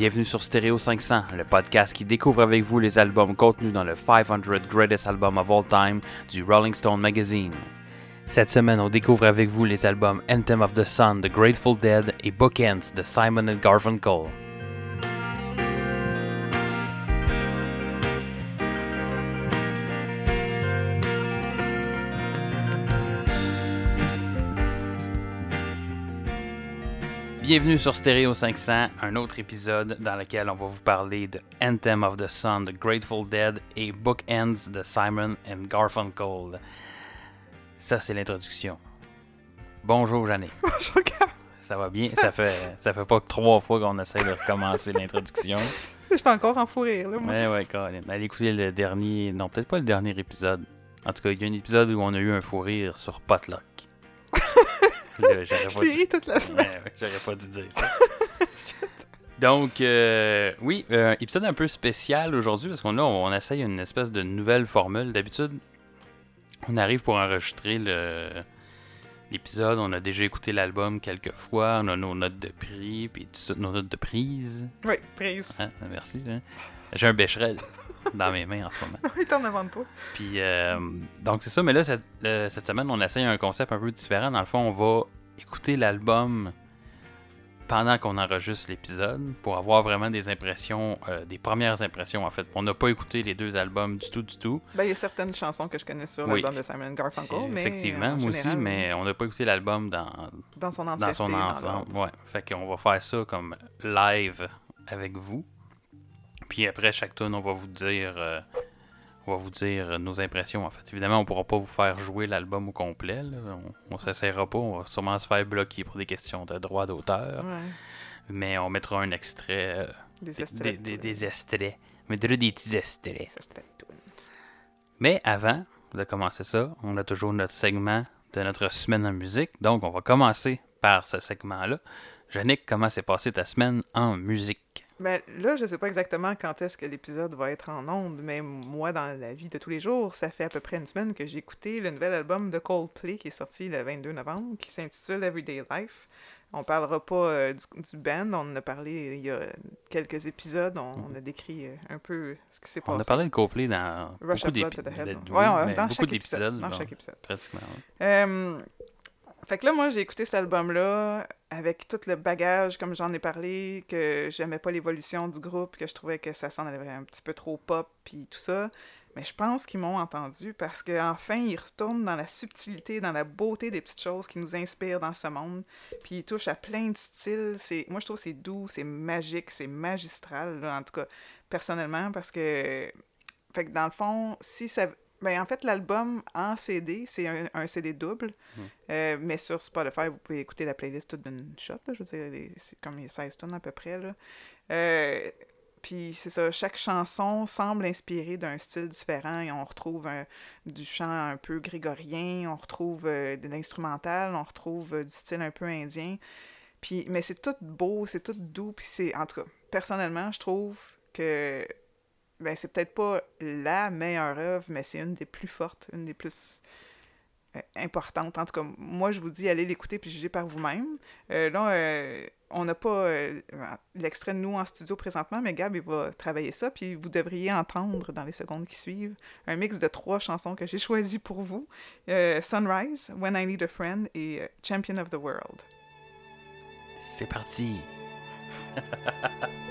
Bienvenue sur Stereo 500, le podcast qui découvre avec vous les albums contenus dans le 500 Greatest Albums of All Time du Rolling Stone Magazine. Cette semaine, on découvre avec vous les albums Anthem of the Sun de Grateful Dead et Bookends de Simon and Garfunkel. Bienvenue sur Stereo 500, un autre épisode dans lequel on va vous parler de Anthem of the Sun de Grateful Dead et Bookends de Simon and Garfunkel. Ça, c'est l'introduction. Bonjour, Jeanne. Bonjour. Ça va bien? Ça fait, ça fait pas que trois fois qu'on essaie de recommencer l'introduction. Je suis encore en fou rire, là, moi. Ouais, ouais, Colin. Allez écouter le dernier. Non, peut-être pas le dernier épisode. En tout cas, il y a un épisode où on a eu un fou rire sur Potluck. Je l'ai ri toute la semaine. Ouais, j'aurais pas dû dire ça. Donc, euh, oui, euh, épisode un peu spécial aujourd'hui parce qu'on on essaye une espèce de nouvelle formule. D'habitude, on arrive pour enregistrer l'épisode, on a déjà écouté l'album quelques fois, on a nos notes de prix, puis tout ça, nos notes de prise. Oui, prise. Hein, merci. hein. J'ai un bécherel dans mes mains en ce moment. Il est en avant de toi. Puis, euh, donc c'est ça, mais là, cette, euh, cette semaine, on essaye un concept un peu différent. Dans le fond, on va écouter l'album pendant qu'on enregistre l'épisode pour avoir vraiment des impressions, euh, des premières impressions en fait. On n'a pas écouté les deux albums du tout, du tout. Ben, il y a certaines chansons que je connais sur Oui. l'album de Simon Garfunkel, mais. Effectivement, en moi général, aussi, mais on n'a pas écouté l'album dans, Dans son dans ensemble. Ouais. Fait qu'on va faire ça comme live avec vous. Puis après chaque tune, on va vous dire euh, on va vous dire nos impressions en fait. Évidemment, on pourra pas vous faire jouer l'album au complet. là. On, on s'essayera pas. On va sûrement se faire bloquer pour des questions de droit d'auteur. Ouais. Mais on mettra un extrait. euh, Des extraits. des- de des- extraits. On mettra des petits extraits. Mais avant de commencer ça, on a toujours notre segment de notre semaine en musique. Donc, on va commencer par ce segment-là. Yannick, comment s'est passée ta semaine en musique? Ben, là, je sais pas exactement quand est-ce que l'épisode va être en ondes, mais moi, dans la vie de tous les jours, ça fait à peu près une semaine que j'ai écouté le nouvel album de Coldplay qui est sorti le 22 novembre, qui s'intitule Everyday Life. On parlera pas euh, du, du band, on en a parlé il y a quelques épisodes, on, on a décrit euh, un peu ce qui s'est passé. On a parlé de Coldplay dans Rush beaucoup d'épisodes. oui, Ouais, dans beaucoup d'épisodes. Dans bon, chaque épisode. Pratiquement. ouais. Euh, fait que là, moi, j'ai écouté cet album-là avec tout le bagage, comme j'en ai parlé, que j'aimais pas l'évolution du groupe, que je trouvais que ça s'en allait un petit peu trop pop, puis tout ça. Mais je pense qu'ils m'ont entendu parce qu'enfin, ils retournent dans la subtilité, dans la beauté des petites choses qui nous inspirent dans ce monde. Puis ils touchent à plein de styles. Moi, je trouve que c'est doux, c'est magique, c'est magistral, en tout cas, personnellement, parce que. Fait que dans le fond, si ça. Ben, en fait, l'album en CD, c'est un, un CD double. Euh, mais sur Spotify, vous pouvez écouter la playlist toute d'une shot. là. je veux dire, c'est comme les 16 tonnes à peu près. Là. Euh, puis c'est ça, chaque chanson semble inspirée d'un style différent et on retrouve un- du chant un peu grégorien, on retrouve euh, de l'instrumental, on retrouve du style un peu indien. Puis, mais c'est tout beau, c'est tout doux, puis c'est, en tout cas, personnellement, je trouve que ben, c'est peut-être pas la meilleure œuvre, mais c'est une des plus fortes, une des plus euh, importantes. En tout cas, moi, je vous dis, allez l'écouter puis juger par vous-même. Euh, là, euh, on n'a pas l'extrait de nous en studio présentement, mais Gab, il va travailler ça, puis vous devriez entendre dans les secondes qui suivent un mix de trois chansons que j'ai choisies pour vous. Sunrise, When I Need a Friend et Champion of the World. C'est parti.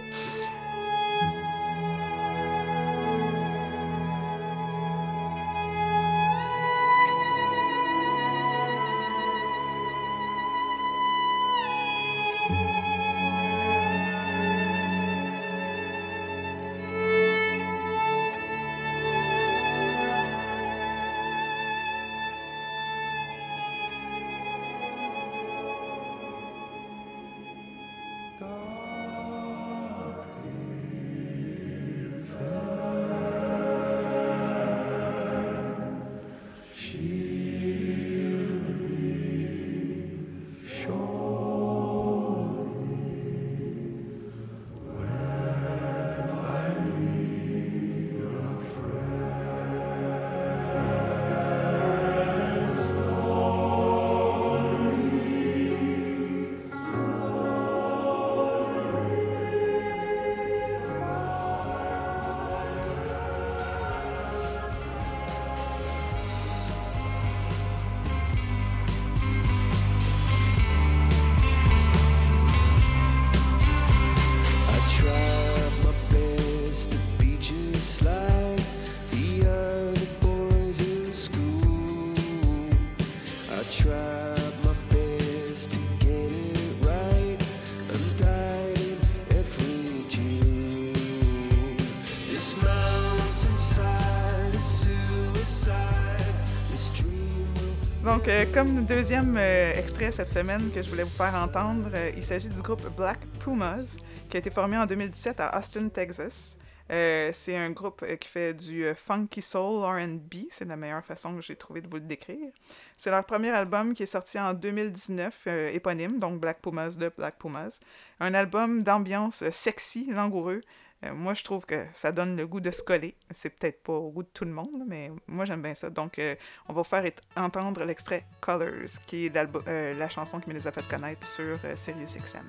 comme deuxième euh, extrait cette semaine que je voulais vous faire entendre, euh, il s'agit du groupe Black Pumas, qui a été formé en 2017 à Austin, Texas. Euh, c'est un groupe qui fait du funky soul R&B, c'est la meilleure façon que j'ai trouvé de vous le décrire. C'est leur premier album qui est sorti en 2019, euh, éponyme, donc Black Pumas de Black Pumas. Un album d'ambiance sexy, langoureux. Euh, moi, je trouve que ça donne le goût de se coller. C'est peut-être pas au goût de tout le monde, mais moi, j'aime bien ça. Donc, euh, on va faire entendre l'extrait Colors, qui est euh, la chanson qui me les a fait connaître sur euh, SiriusXM.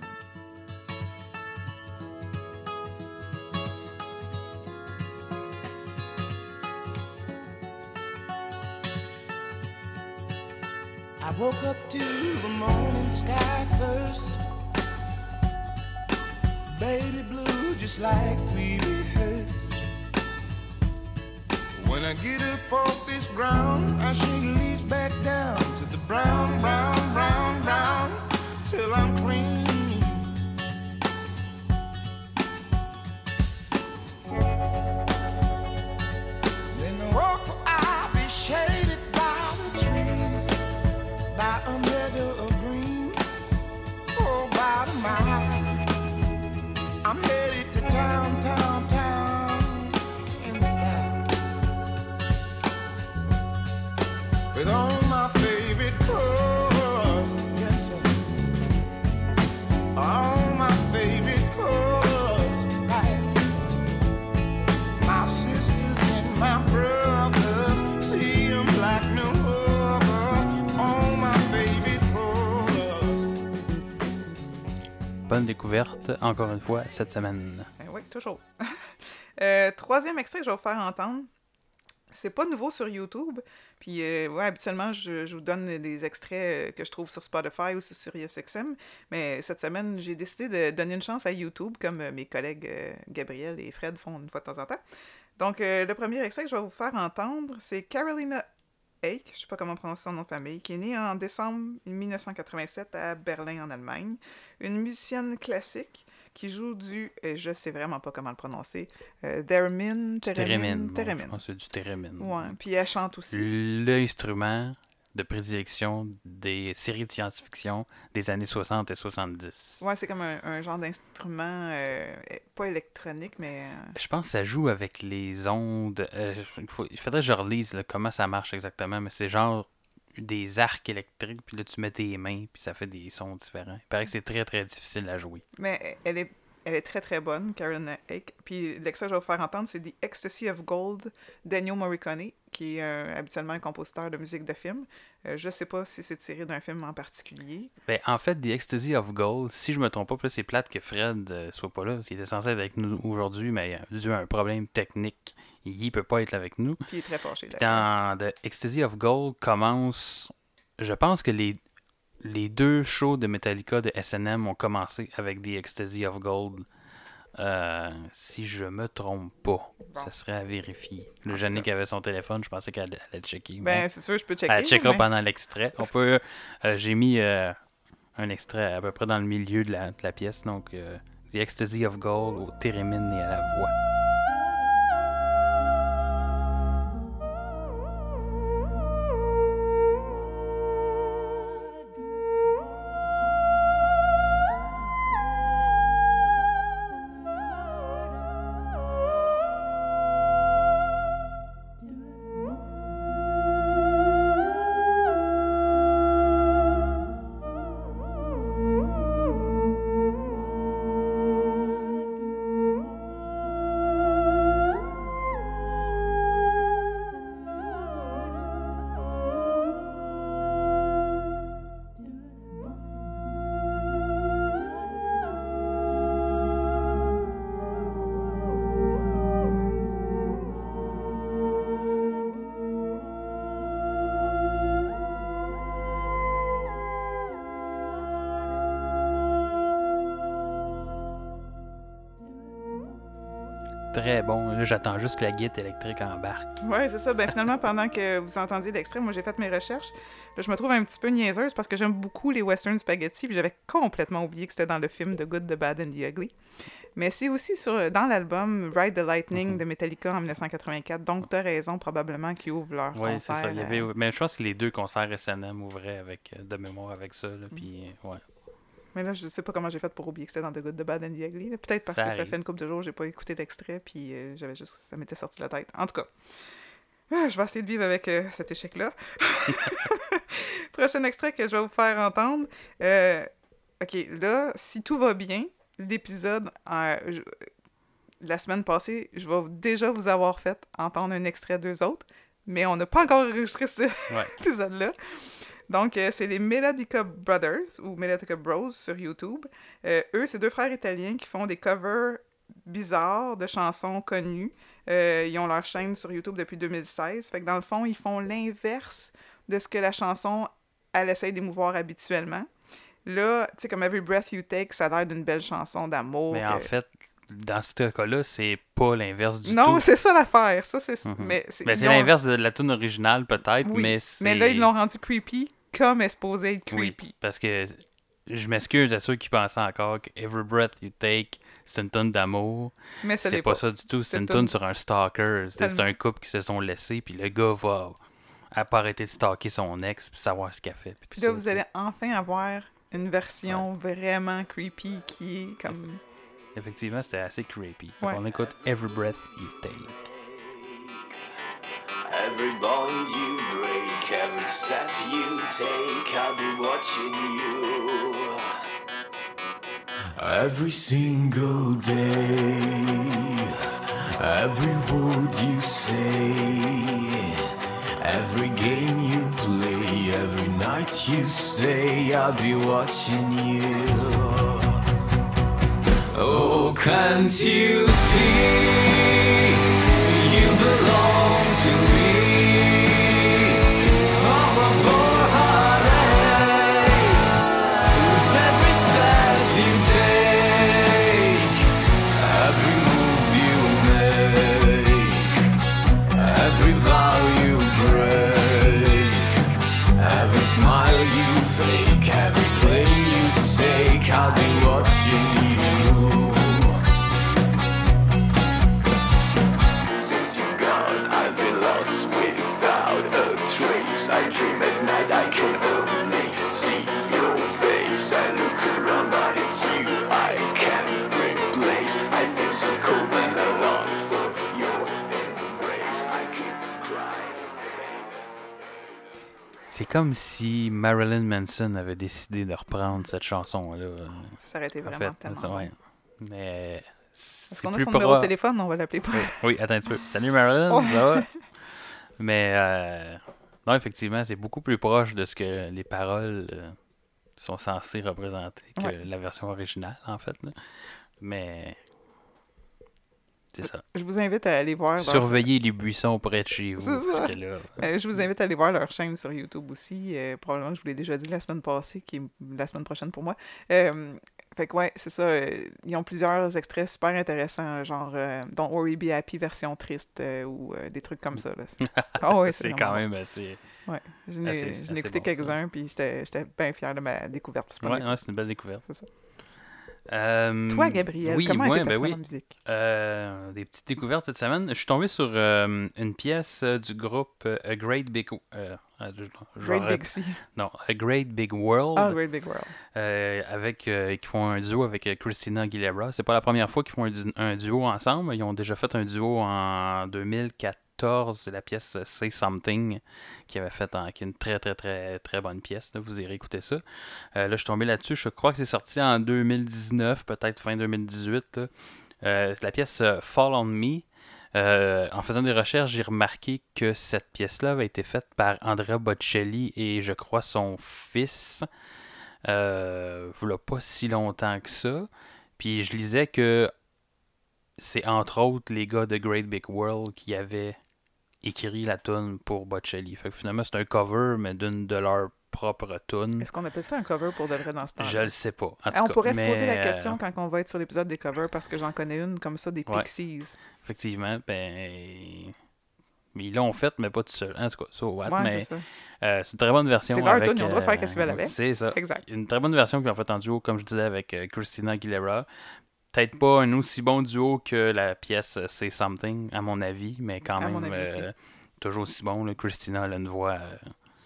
I woke up to the morning sky first. Baby blue, just like we rehearsed. When I get up off this ground, I shake leaves back down to the brown, brown, brown, brown, till I'm clean. I'm here. Bonne découverte, encore une fois, cette semaine. Ben oui, toujours. Euh, troisième extrait que je vais vous faire entendre. C'est pas nouveau sur YouTube. Puis, euh, ouais, habituellement, je, je vous donne des extraits euh, que je trouve sur Spotify ou sur SiriusXM. Mais cette semaine, j'ai décidé de donner une chance à YouTube, comme mes collègues Gabriel et Fred font une fois de temps en temps. Donc, le premier extrait que je vais vous faire entendre, c'est Carolina Eich, je sais pas comment prononcer son nom de famille, qui est née en décembre 1987 à Berlin, en Allemagne. Une musicienne classique qui joue du, et je sais vraiment pas comment le prononcer, euh, theremin, theremin. Bon, theremin. je pense que c'est du thérémine. Ouais, puis elle chante aussi. L'instrument de prédilection des séries de science-fiction des années 60 et 70. Ouais, c'est comme un, un genre d'instrument, euh, pas électronique, mais... euh, Je pense que ça joue avec les ondes. euh, il, faut- il faudrait que je relise là, comment ça marche exactement, mais c'est genre des arcs électriques, puis là tu mets tes mains, puis ça fait des sons différents. Il paraît que c'est très très difficile à jouer. Mais elle est, elle est très très bonne, Karen Ake. Puis l'extrait que je vais vous faire entendre, c'est The Ecstasy of Gold d'Ennio Morricone, qui est euh, habituellement un compositeur de musique de film. Euh, je sais pas si c'est tiré d'un film en particulier. Ben, en fait, The Ecstasy of Gold, si je me trompe pas, c'est plate que Fred euh, soit pas là. Il était censé être avec nous aujourd'hui, mais euh, dû à un problème technique, il peut pas être avec nous. Puis il est très fâché. Dans The Ecstasy of Gold commence. Je pense que les, les deux shows de Metallica de SNM ont commencé avec The Ecstasy of Gold. Euh, si je me trompe pas, Bon. ça serait à vérifier. Le Jannick avait son téléphone, je pensais qu'elle allait checker. Ben, mais c'est sûr, je peux checker. elle checkera mais- pendant l'extrait. On peut. euh, J'ai mis euh, un extrait à peu près dans le milieu de la, de la pièce, donc The Ecstasy of Gold au thérémine et à la voix. J'attends juste que la guide électrique embarque. Ouais, c'est ça. Ben finalement, pendant que vous entendiez l'extrait, moi j'ai fait mes recherches. Là, je me trouve un petit peu niaiseuse parce que j'aime beaucoup les western spaghetti, puis j'avais complètement oublié que c'était dans le film The Good, The Bad and The Ugly. Mais c'est aussi sur, dans l'album Ride the Lightning Mhm. de Metallica en 1984. Donc, t'as raison, probablement, qu'ils ouvrent leur Oui, c'est ça. Il y euh, avait... Mais je pense que les deux concerts SNM ouvraient avec, euh, de mémoire avec ça. Là, puis, euh, ouais. Mais là, je sais pas comment j'ai fait pour oublier que c'était dans The Good, The Bad and The Ugly. Peut-être parce Ça que ça fait une couple de jours, j'ai pas écouté l'extrait, puis euh, j'avais juste, ça m'était sorti de la tête. En tout cas, ah, je vais essayer de vivre avec euh, cet échec-là. Prochain extrait que je vais vous faire entendre. Euh, ok, là, si tout va bien, l'épisode, je- la semaine passée, je vais déjà vous avoir fait entendre un extrait d'eux autres, mais on n'a pas encore enregistré ce Ouais. épisode-là. Donc, euh, c'est les Melodica Brothers ou Melodica Bros sur YouTube. Euh, eux, c'est deux frères italiens qui font des covers bizarres de chansons connues. Euh, ils ont leur chaîne sur YouTube depuis 2016. Fait que dans le fond, ils font l'inverse de ce que la chanson, elle essaie d'émouvoir habituellement. Là, tu sais, comme Every Breath You Take, ça a l'air d'une belle chanson d'amour. Mais en fait, dans ce cas-là, c'est pas l'inverse du non, tout. c'est ça l'affaire. Ça, c'est... Mhm. Mais c'est, Ben, ont- l'inverse de la tune originale, peut-être, Oui, mais c'est. Mais là, ils l'ont rendu creepy comme supposée être Oui, creepy. parce que je m'excuse à ceux qui pensaient encore que Every Breath You Take, c'est une tonne d'amour. Mais C'est pas pas. ça du tout. C'est une tonne sur un stalker. C'est un couple qui se sont laissés, puis le gars va à pas arrêter de stalker son ex, puis savoir ce qu'elle fait. Puis là, ça, vous allez enfin avoir une version vraiment creepy qui est comme... Effectivement, c'était assez creepy. Ouais. On écoute Every Breath You Take. Every bond you break, every step you take, I'll be watching you. Every single day, every word you say, every game you play, every night you stay, I'll be watching you. Oh, can't you see? You belong to me. C'est comme si Marilyn Manson avait décidé de reprendre cette chanson-là. Ça s'arrêtait En vraiment fait, tellement. ouais. Mais Est-ce c'est qu'on a son numéro de téléphone? On va l'appeler pas. Oui, oui, attends un petit peu. Salut Marilyn, Oh. ça va? Mais euh, non, effectivement, c'est beaucoup plus proche de ce que les paroles euh, sont censées représenter que Ouais. la version originale, en fait. là. Mais c'est ça. Je vous invite à aller voir... leur- Surveillez les buissons près de chez vous. C'est ça. Parce que là, Euh, je vous invite à aller voir leur chaîne sur YouTube aussi. Euh, probablement que je vous l'ai déjà dit la semaine passée, qui est la semaine prochaine pour moi. Euh, fait que ouais, c'est ça. ils ont plusieurs extraits super intéressants, genre Don't Worry Be Happy version triste ou des trucs comme ça. ouais, c'est quand même assez. Ouais. Je n'ai écouté bon, quelques-uns, puis j'étais j'étais bien fier de ma découverte. Ouais, ouais, c'est une belle découverte. C'est ça. Euh, Toi, Gabriel, oui, comment moi, ben oui. musique? Euh, des petites découvertes cette semaine. Je suis tombé sur euh, une pièce euh, du groupe A Great Big... Great re- Big Sea. Non, A Great Big World. Ah, Great Big World. avec, qui font un duo avec Christina Aguilera. C'est pas la première fois qu'ils font un, un duo ensemble. Ils ont déjà fait un duo en 2014. C'est la pièce Say Something qui avait fait en- une très très très très bonne pièce. Vous irez écouter ça. Euh, là, je suis tombé là-dessus. Je crois que c'est sorti en 2019, peut-être fin 2018. là. Euh, la pièce euh, Fall on Me. En faisant des recherches, j'ai remarqué que cette pièce-là avait été faite par Andrea Bocelli et je crois son fils. Euh, voilà pas si longtemps que ça. Puis je lisais que c'est entre autres les gars de Great Big World qui avaient écrit la tune pour Bocelli. Fait que finalement c'est un cover, mais d'une de leurs propre tune. Est-ce qu'on appelle ça un cover pour de vrai dans ce temps Je le sais pas. En Ah, tout on cas, pourrait se poser la euh, question quand on va être sur l'épisode des covers parce que j'en connais une comme ça des Ouais. Pixies. Effectivement, ben. Mais ils l'ont fait, mais pas tout seul. En tout cas, so what, Ouais, mais c'est euh, c'est une très bonne version. C'est leur avec, tune, ils ont le droit de faire euh, qu'est-ce qu'ils veulent avec. C'est ça. Exact. Une très bonne version qu'ils ont fait en duo, comme je disais, avec euh, Christina Aguilera. Peut-être pas un aussi bon duo que la pièce euh, Say Something, à mon avis, mais quand À même euh, toujours aussi bon. là. Christina elle a une voix euh,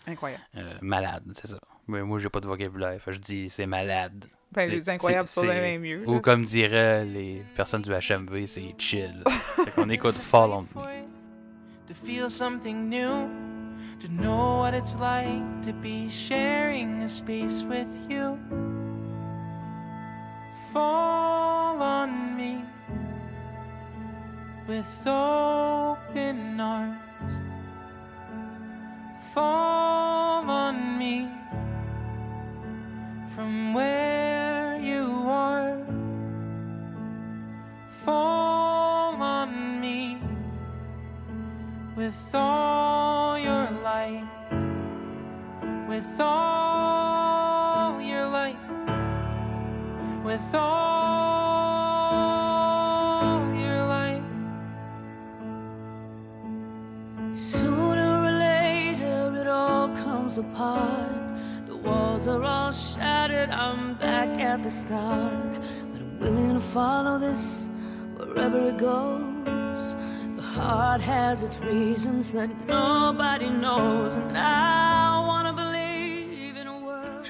Incroyable. euh, malade, c'est ça. Mais moi, j'ai pas de vocabulaire, fait je dis c'est malade. Ben, C'est- les incroyables, c'est- c'est- bien mieux. Ou comme diraient les personnes du HMV, c'est chill. fait qu'on écoute Fall on Me. to feel something new, to know what it's like to be sharing a space with you. Fall on me with open arms. Fall on me from where you are. Fall on me with all your light, with all with all your light. Sooner or later, it all comes apart. The walls are all shattered. I'm back at the start. But I'm willing to follow this wherever it goes. The heart has its reasons that nobody knows. And I wanna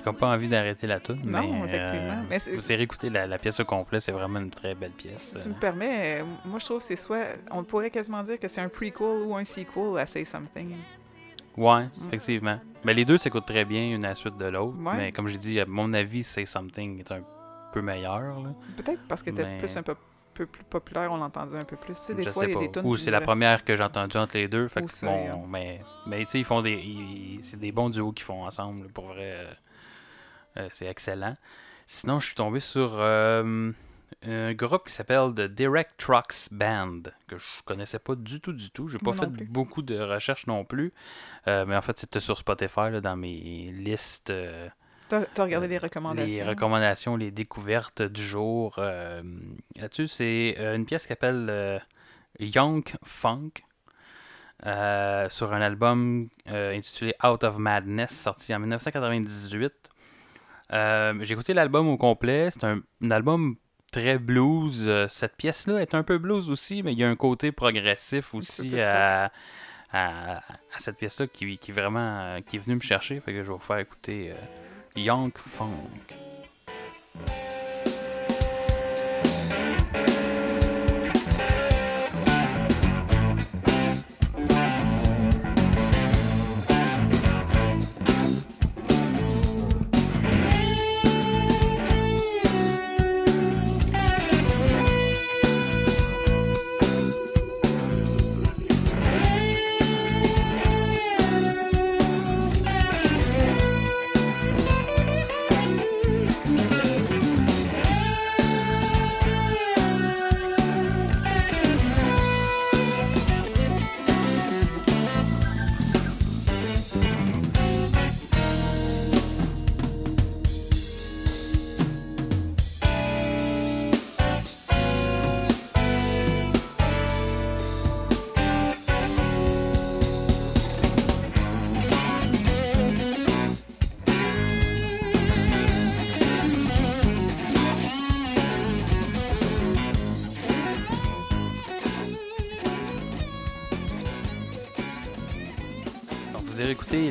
comme pas envie d'arrêter la tune, Non, mais, effectivement. euh, Mais vous irez écouter la, la pièce au complet, c'est vraiment une très belle pièce. Si tu me permets, euh, moi je trouve que c'est soit. On pourrait quasiment dire que c'est un prequel ou un sequel à Say Something. Ouais, effectivement. Mais les deux s'écoutent très bien une à la suite de l'autre. Ouais. Mais comme j'ai dit, à mon avis, Say Something est un peu meilleur. Peut-être parce que t'es Mais- plus un peu, peu plus populaire, on l'a entendu un peu plus. Tu sais, des je fois, il y a des tunes Ou c'est la première que j'ai entendue entre les deux. Fait que bon, mais, mais tu sais, ils font des. c'est des bons duos qu'ils font ensemble. Pour vrai, euh, c'est excellent. Sinon, je suis tombé sur euh, un groupe qui s'appelle The Direct Trucks Band, que je connaissais pas du tout, du tout. J'ai pas fait plus. beaucoup de recherches non plus. Euh, mais en fait, c'était sur Spotify, là, dans mes listes. euh, T'as regardé les recommandations. les recommandations, les découvertes du jour. euh, Là-dessus, c'est euh, une pièce qui s'appelle euh, Young Funk euh, sur un album euh, intitulé Out of Madness, sorti en 1998. Euh, J'ai écouté l'album au complet. C'est un, un album très blues. Euh, Cette pièce-là est un peu blues aussi, mais il y a un côté progressif aussi à, à, à cette pièce-là qui, qui, est vraiment, euh, qui est venu me chercher. Fait que je vais vous faire écouter euh, Young Funk.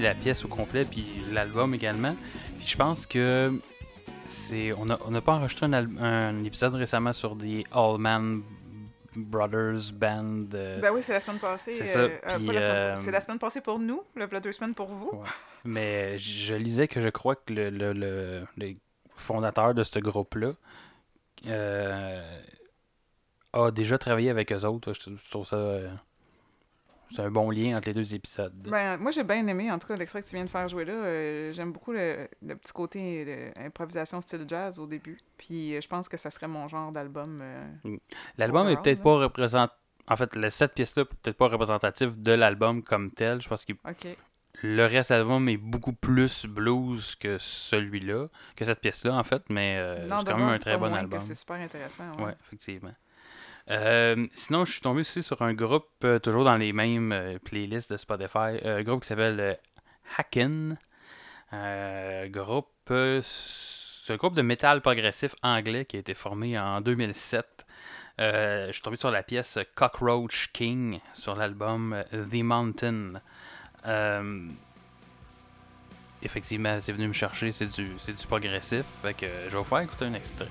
La pièce au complet, puis l'album également. Puis je pense que c'est. On n'a on a pas enregistré un, épisode récemment sur des Allman Brothers Band. euh, Ben oui, c'est la semaine passée. C'est euh, ça, euh, la semaine- euh, C'est la semaine passée pour nous, le deux semaines pour vous. Ouais. Mais je lisais que je crois que le, le, le- le fondateur de ce groupe-là euh, a déjà travaillé avec eux autres. Je je trouve ça. Euh, c'est un bon lien entre les deux épisodes. Ben, moi, j'ai bien aimé, en tout cas, l'extrait que tu viens de faire jouer là. euh, J'aime beaucoup le, le petit côté de improvisation style jazz au début. Puis euh, je pense que ça serait mon genre d'album. euh, L'album est peut-être pas représentant. En fait, les sept pièces-là, peut-être pas représentatif de l'album comme tel. Je pense que le reste de l'album est beaucoup plus blues que celui-là, que cette pièce-là, en fait, mais euh, c'est quand même un très bon album. C'est super intéressant. ouais. Ouais, effectivement. Euh, sinon, je suis tombé aussi sur un groupe, euh, toujours dans les mêmes euh, playlists de Spotify, un groupe qui s'appelle Hacken. Groupe, c'est un groupe de métal progressif anglais qui a été formé en 2007. Euh, je suis tombé sur la pièce Cockroach King sur l'album The Mountain. Effectivement, c'est venu me chercher, c'est du, du progressif. Fait que je vais vous faire écouter un extrait.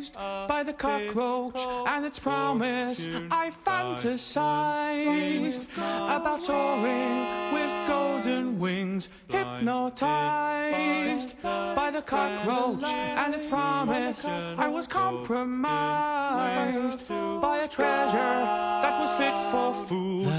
Tantalized by the cockroach and its promise, I fantasized about soaring with golden wings. Hypnotized by the cockroach and its promise, I was compromised by a treasure that was fit for food.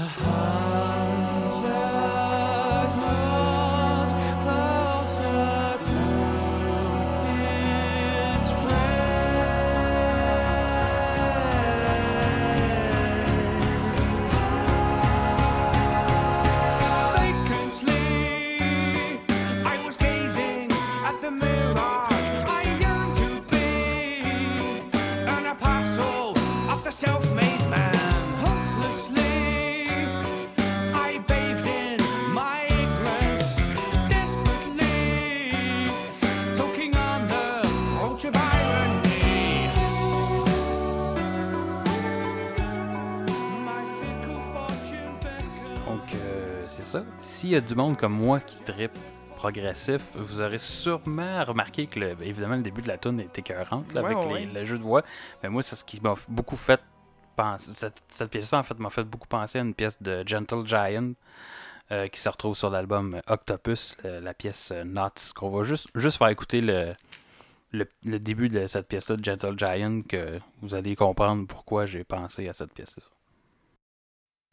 S'il y a du monde comme moi qui tripe progressif, vous aurez sûrement remarqué que, le- évidemment, le début de la tune est écœurante là, Ouais, avec ouais, les- ouais. le jeu de voix. Mais moi, c'est ce qui m'a beaucoup fait penser. Cette, cette pièce-là, en fait, m'a fait beaucoup penser à une pièce de Gentle Giant euh, qui se retrouve sur l'album Octopus, le- la pièce euh, Knots, qu'on va juste, juste faire écouter le, le, le début de cette pièce-là de Gentle Giant, que vous allez comprendre pourquoi j'ai pensé à cette pièce-là.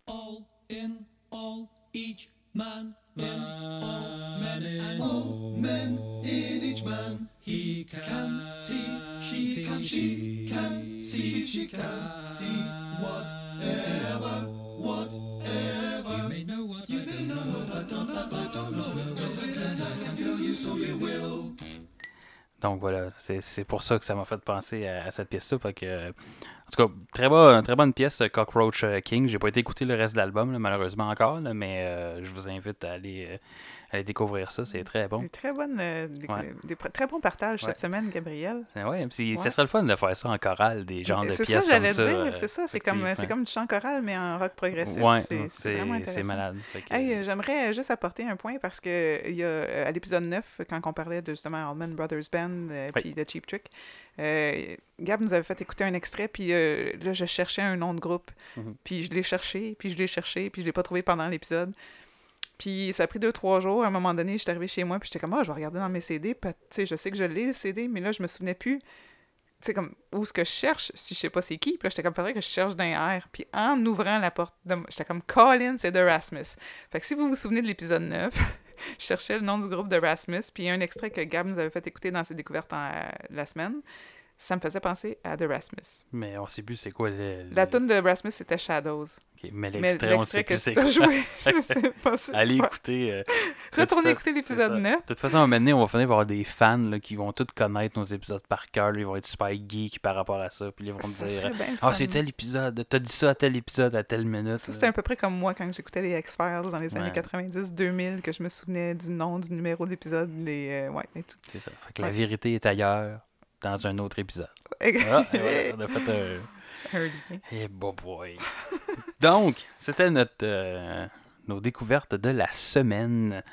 all in all, each man in all men and all men in each man. He can see, she can, she can see, she can see whatever, whatever. You may know what I don't know, but not that I don't know it. But I can, I tell you so you will. Donc voilà, c'est c'est pour ça que ça m'a fait penser à, à cette pièce-là. fait que, euh, en tout cas, très, bon, très bonne pièce, euh, Cockroach euh, King. J'ai pas été écouter le reste de l'album, malheureusement encore, là, mais euh, je vous invite à aller, euh, à aller découvrir ça. C'est très bon. Des très bonnes, euh, des, Ouais. des pr- très bons partages Ouais. cette semaine, Gabriel. C'est- Ouais, puis Ouais. ça serait le fun de faire ça en chorale, des genres de C'est pièces ça, comme j'allais ça. dire. euh, c'est ça. C'est comme, c'est du chant choral, mais en rock progressif. Ouais, c'est c'est c'est c'est malade. Que- Hey, j'aimerais juste apporter un point parce que il y a, à l'épisode 9, quand on parlait de justement Allman Brothers Band et Oui. puis de Cheap Trick, euh, Gab nous avait fait écouter un extrait, puis euh, là, je cherchais un nom de groupe. Mhm. Puis je l'ai cherché, puis je l'ai cherché, puis je l'ai pas trouvé pendant l'épisode. Puis ça a pris deux, trois jours. À un moment donné, j'étais arrivée chez moi, puis j'étais comme, ah, je vais regarder dans mes CD. Puis, tu sais, je sais que je l'ai, le CD, mais là, je me souvenais plus. Tu sais, comme, où est-ce que je cherche, si je sais pas c'est qui. Puis là, j'étais comme, faudrait que je cherche d'un air. Puis en ouvrant la porte, de... j'étais comme, Colin, c'est de Rasmus. Fait que si vous vous souvenez de l'épisode 9, je cherchais le nom du groupe de Rasmus, puis un extrait que Gab nous avait fait écouter dans ses découvertes euh, la semaine. Ça me faisait penser à The Rasmus. Mais on sait plus c'est quoi le. La tune de Rasmus, c'était Shadows. Mais l'extrait, on sait l'extrait que plus c'est quoi. joué, je sais pas si... Allez écouter. euh, Retournez écouter l'épisode c'est ça. 9. De toute façon, à un moment donné, on va finir par avoir des fans là, qui vont tous connaître nos épisodes par cœur. Ils vont être super geeks par rapport à ça. Puis ils vont me dire Ah, fun. c'est tel épisode. T'as dit ça à tel épisode, à telle minute. Ça, c'était à peu près comme moi quand j'écoutais les X-Files dans les années Ouais. 90-2000, que je me souvenais du nom, du numéro d'épisode, des... euh, ouais, et tout. C'est ça. Fait que la vérité est ailleurs dans un autre épisode. Ah, et voilà, on a fait un. Bon boy. Donc, c'était notre euh, nos découvertes de la semaine.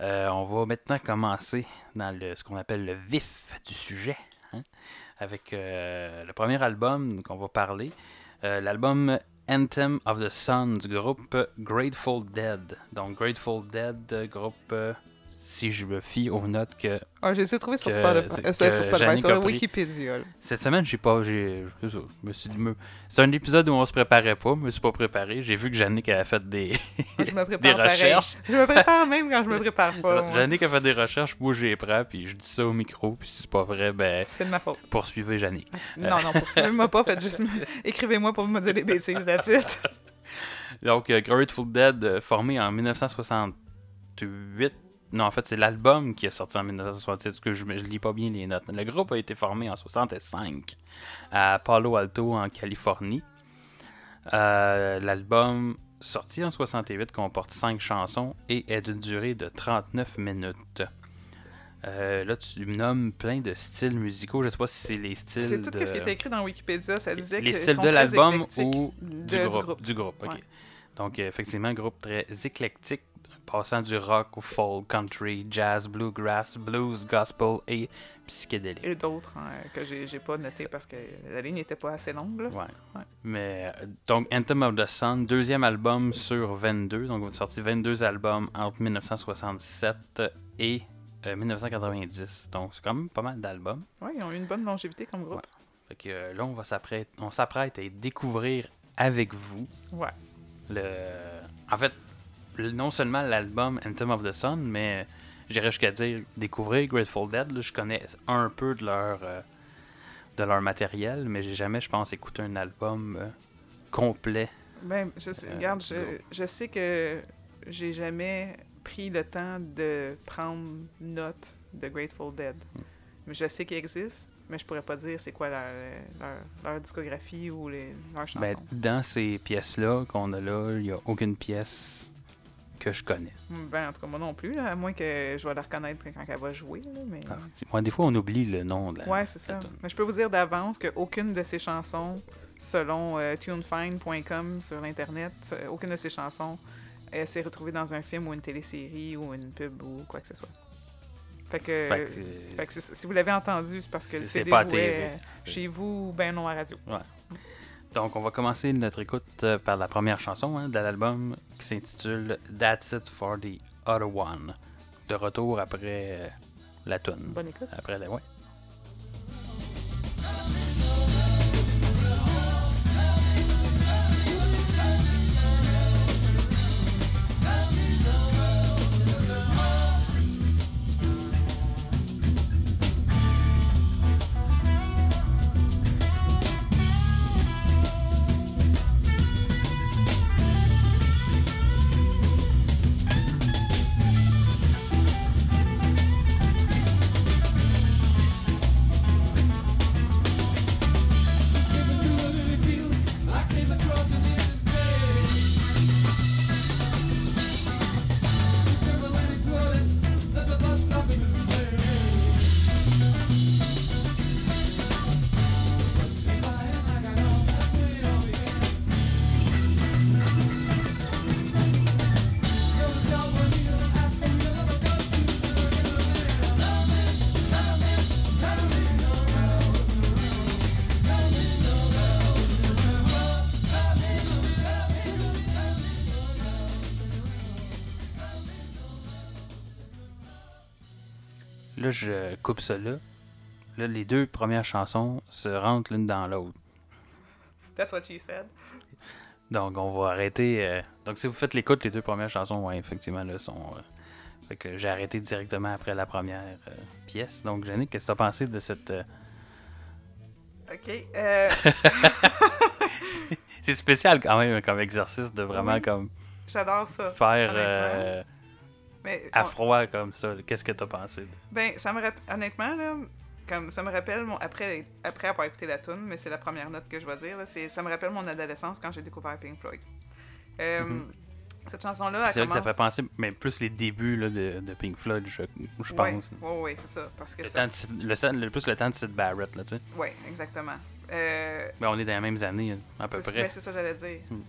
Euh, on va maintenant commencer dans le, ce qu'on appelle le vif du sujet, hein, avec euh, le premier album qu'on va parler, euh, l'album Anthem of the Sun du groupe Grateful Dead. Donc Grateful Dead, groupe, si je me fie aux notes que Ah, j'ai essayé de trouver sur Spotify, euh, sur Spotify, a. Wikipédia. là. Cette semaine, j'ai pas. J'ai, c'est ça, je me suis me- c'est un épisode où on se préparait pas, mais je me suis pas préparé. J'ai vu que Jannick avait fait des, Moi, je me prépare des pareil. recherches. Je me prépare même quand je me prépare pas. Jannick a fait des recherches, moi j'ai prends, puis je dis ça au micro, puis si c'est pas vrai, ben C'est de ma faute. poursuivez Jannick. Non, non, poursuivez-moi pas, faites juste... Écrivez-moi pour me dire les bêtises, that's it. Donc, euh, Grateful Dead, euh, formé en 1968. Non, en fait, c'est l'album qui est sorti en 1967, parce que je, je lis pas bien les notes. Le groupe a été formé en 65 à Palo Alto, en Californie. Euh, L'album, sorti en 68, comporte 5 chansons et est d'une durée de 39 minutes. Euh, là, tu me nommes plein de styles musicaux. Je sais pas si c'est les styles. C'est tout de... ce qui était écrit dans Wikipédia. Ça disait les que styles sont de l'album ou de- du, groupe, Du groupe. Ouais. Donc, euh, effectivement, groupe très éclectique, passant du rock au folk, country, jazz, bluegrass, blues, gospel et psychédélique. Et d'autres hein, que j'ai j'ai pas noté parce que la ligne n'était pas assez longue. Là. Ouais. Ouais. Mais, euh, donc, Anthem of the Sun, deuxième album sur 22. Donc, on a sorti 22 albums entre 1967 et euh, 1990. Donc, c'est quand même pas mal d'albums. Ouais, ils ont eu une bonne longévité comme groupe. Fait que euh, là, on va s'apprête, on s'apprête à découvrir avec vous Ouais. le. En fait, non seulement l'album Anthem of the Sun, mais j'irais jusqu'à dire découvrir Grateful Dead. là. je connais un peu de leur euh, de leur matériel, mais j'ai jamais, je pense, écouté un album euh, complet. Ben, je sais, Euh, regarde, je, je sais que j'ai jamais pris le temps de prendre note de Grateful Dead. Hmm. Mais Je sais qu'ils existent, mais je pourrais pas dire c'est quoi leur, leur, leur discographie ou les, leurs chansons. Ben, dans ces pièces-là qu'on a là, il n'y a aucune pièce que je connais. Ben, en tout cas, moi non plus, là, à moins que je vais la reconnaître quand elle va jouer. là, mais... Ah, moi, des fois, on oublie le nom de la. Ouais, c'est ça. tune. Mais je peux vous dire d'avance qu'aucune de ces chansons, selon euh, tunefine.com sur l'Internet, euh, aucune de ces chansons euh, s'est retrouvée dans un film ou une télésérie ou une pub ou quoi que ce soit. Fait que, Fait que, fait que si vous l'avez entendu, c'est parce que le C'est- jouait TV. euh, chez vous ou ben non à radio. Donc, on va commencer notre écoute euh, par la première chanson hein, de l'album qui s'intitule That's It for the Other One. De retour après euh, la tune. Bonne écoute. Après la. Ouais. Là, je coupe ça là. Là, les deux premières chansons se rentrent l'une dans l'autre. That's what she said. Donc, on va arrêter. euh, Donc, si vous faites l'écoute, les deux premières chansons, ouais, effectivement, là, sont. euh, Fait que j'ai arrêté directement après la première euh, pièce. Donc, Jannick, qu'est-ce que tu as pensé de cette. OK. C'est spécial quand même comme exercice de vraiment Oui. comme J'adore ça. faire à on- froid comme ça. Qu'est-ce que tu as pensé? Ben, ça me rappelle, honnêtement, là, comme ça me rappelle, mon, après, après avoir écouté la tune, mais c'est la première note que je vais dire, là, ça me rappelle mon adolescence quand j'ai découvert Pink Floyd. Euh, Mhm. Cette chanson-là, C'est vrai que ça commence... fait penser, mais plus les débuts là, de, de Pink Floyd, je, je pense. ouais, ouais, c'est ça, parce que Le, ça... temps de le, le plus le temps de Sid Barrett, là, tu sais. Ouais, exactement. Euh, Ben, on est dans les mêmes années, à peu près. ben, c'est ça que j'allais dire. Hmm.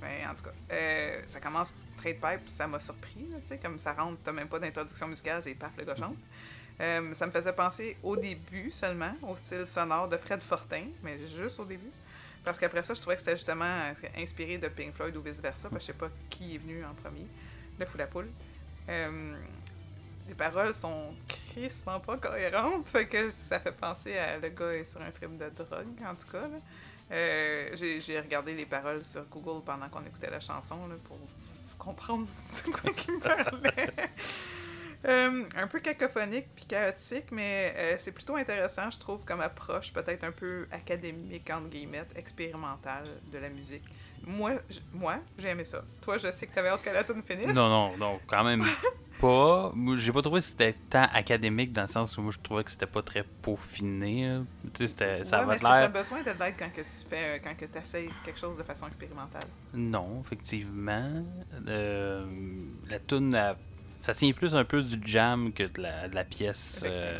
Ben, en tout cas, euh, ça commence Trade Pipe, ça m'a surpris, tu sais, comme ça rentre, t'as même pas d'introduction musicale, c'est paf, le chante. Euh, ça me faisait penser au début seulement, au style sonore de Fred Fortin, mais juste au début. Parce qu'après ça, je trouvais que c'était justement euh, inspiré de Pink Floyd ou vice-versa, parce que je sais pas qui est venu en premier, le fou la poule. Euh, les paroles sont crissement pas cohérentes, fait que ça fait penser à le gars est sur un trip de drogue, en tout cas. Euh, j'ai regardé les paroles sur Google pendant qu'on écoutait la chanson pour comprendre de quoi il parlait. Euh, un peu cacophonique puis chaotique, mais euh, c'est plutôt intéressant, je trouve, comme approche, peut-être un peu académique, entre guillemets, expérimentale de la musique. moi, moi j'ai aimé ça. Toi, je sais que t'avais hâte que la tune finisse. Non, non, non, quand même pas. J'ai pas trouvé que c'était tant académique dans le sens où moi je trouvais que c'était pas très peaufiné. Tu sais, c'était- ça ouais, avait est-ce que l'air. besoin l'aide quand que tu fais, quand que essayes quelque chose de façon expérimentale? Non, effectivement. Euh, la tune, ça tient plus un peu du jam que de la, de la pièce. euh.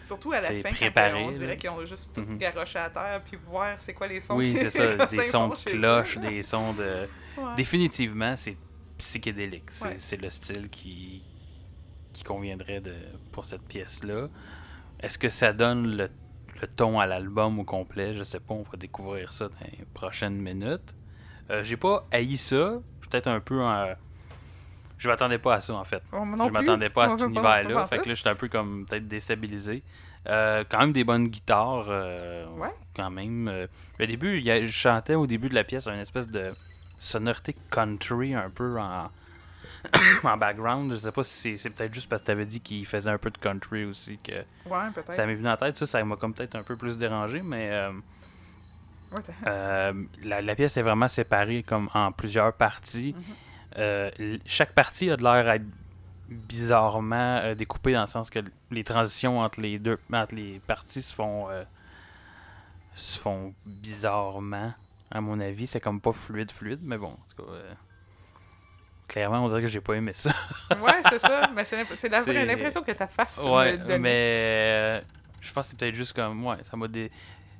Surtout à la fin, préparé, quand on dirait qu'ils ont juste tout garoché à terre puis voir c'est quoi les sons Oui, c'est ça, des sons de cloche, des sons de. Ouais. Définitivement, c'est psychédélique. C'est Ouais. c'est le style qui, qui conviendrait de, pour cette pièce-là. Est-ce que ça donne le, le ton à l'album au complet? Je sais pas, on va découvrir ça dans les prochaines minutes. Euh, J'ai pas haï ça. Je suis peut-être un peu en. Je m'attendais pas à ça en fait. Oh, je m'attendais pas à cet univers-là. Fait que là, j'étais un peu comme peut-être déstabilisé. Euh, quand même des bonnes guitares. euh, Ouais. Quand même. Le début, il y a- je chantais au début de la pièce une espèce de sonorité country un peu en, en background. Je sais pas si c'est- peut-être juste parce que tu avais dit qu'il faisait un peu de country aussi que Ouais, peut-être. ça m'est venu en tête. Ça, ça m'a comme peut-être un peu plus dérangé, mais euh, Ouais, euh, la, la pièce est vraiment séparée comme en plusieurs parties. Euh, l- chaque partie a de l'air à être bizarrement euh, découpée dans le sens que les transitions entre les deux entre les parties se font euh, se font bizarrement à mon avis c'est comme pas fluide fluide mais bon en tout cas euh, clairement on dirait que j'ai pas aimé ça ouais, c'est ça. Mais c'est l'impression que ta face ouais me mais euh, je pense que c'est peut-être juste comme ouais ça m'a dé...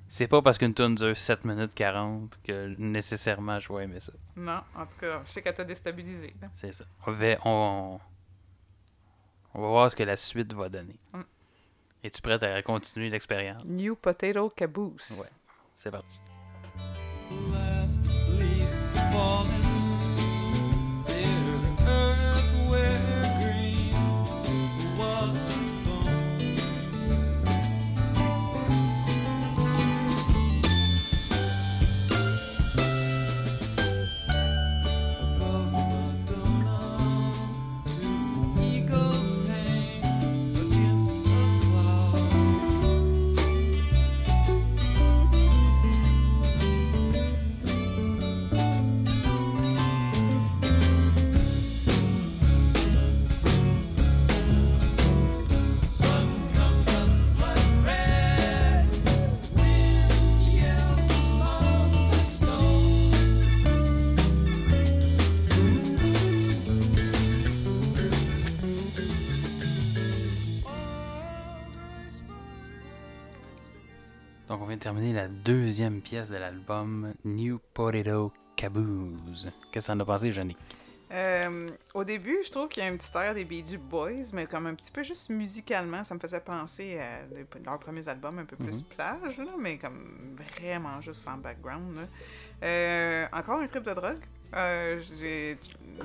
c'est pas parce qu'une tune dure 7 minutes 40 que nécessairement je vais aimer ça Non, en tout cas, je sais qu'elle t'a déstabilisé. C'est ça. On va, on, on va voir ce que la suite va donner. Mm. Es-tu prête à continuer l'expérience? New Potato Caboose. Ouais. C'est parti. Terminer la deuxième pièce de l'album New Potato Caboose. Qu'est-ce que t'en as pensé, Johnny? Euh, au début, je trouve qu'il y a un petit air des Beach Boys, mais comme un petit peu juste musicalement, ça me faisait penser à leurs premiers albums un peu plus Mhm. plage, là, mais comme vraiment juste sans background. là. Euh, encore un trip de drogue. Euh, j'ai-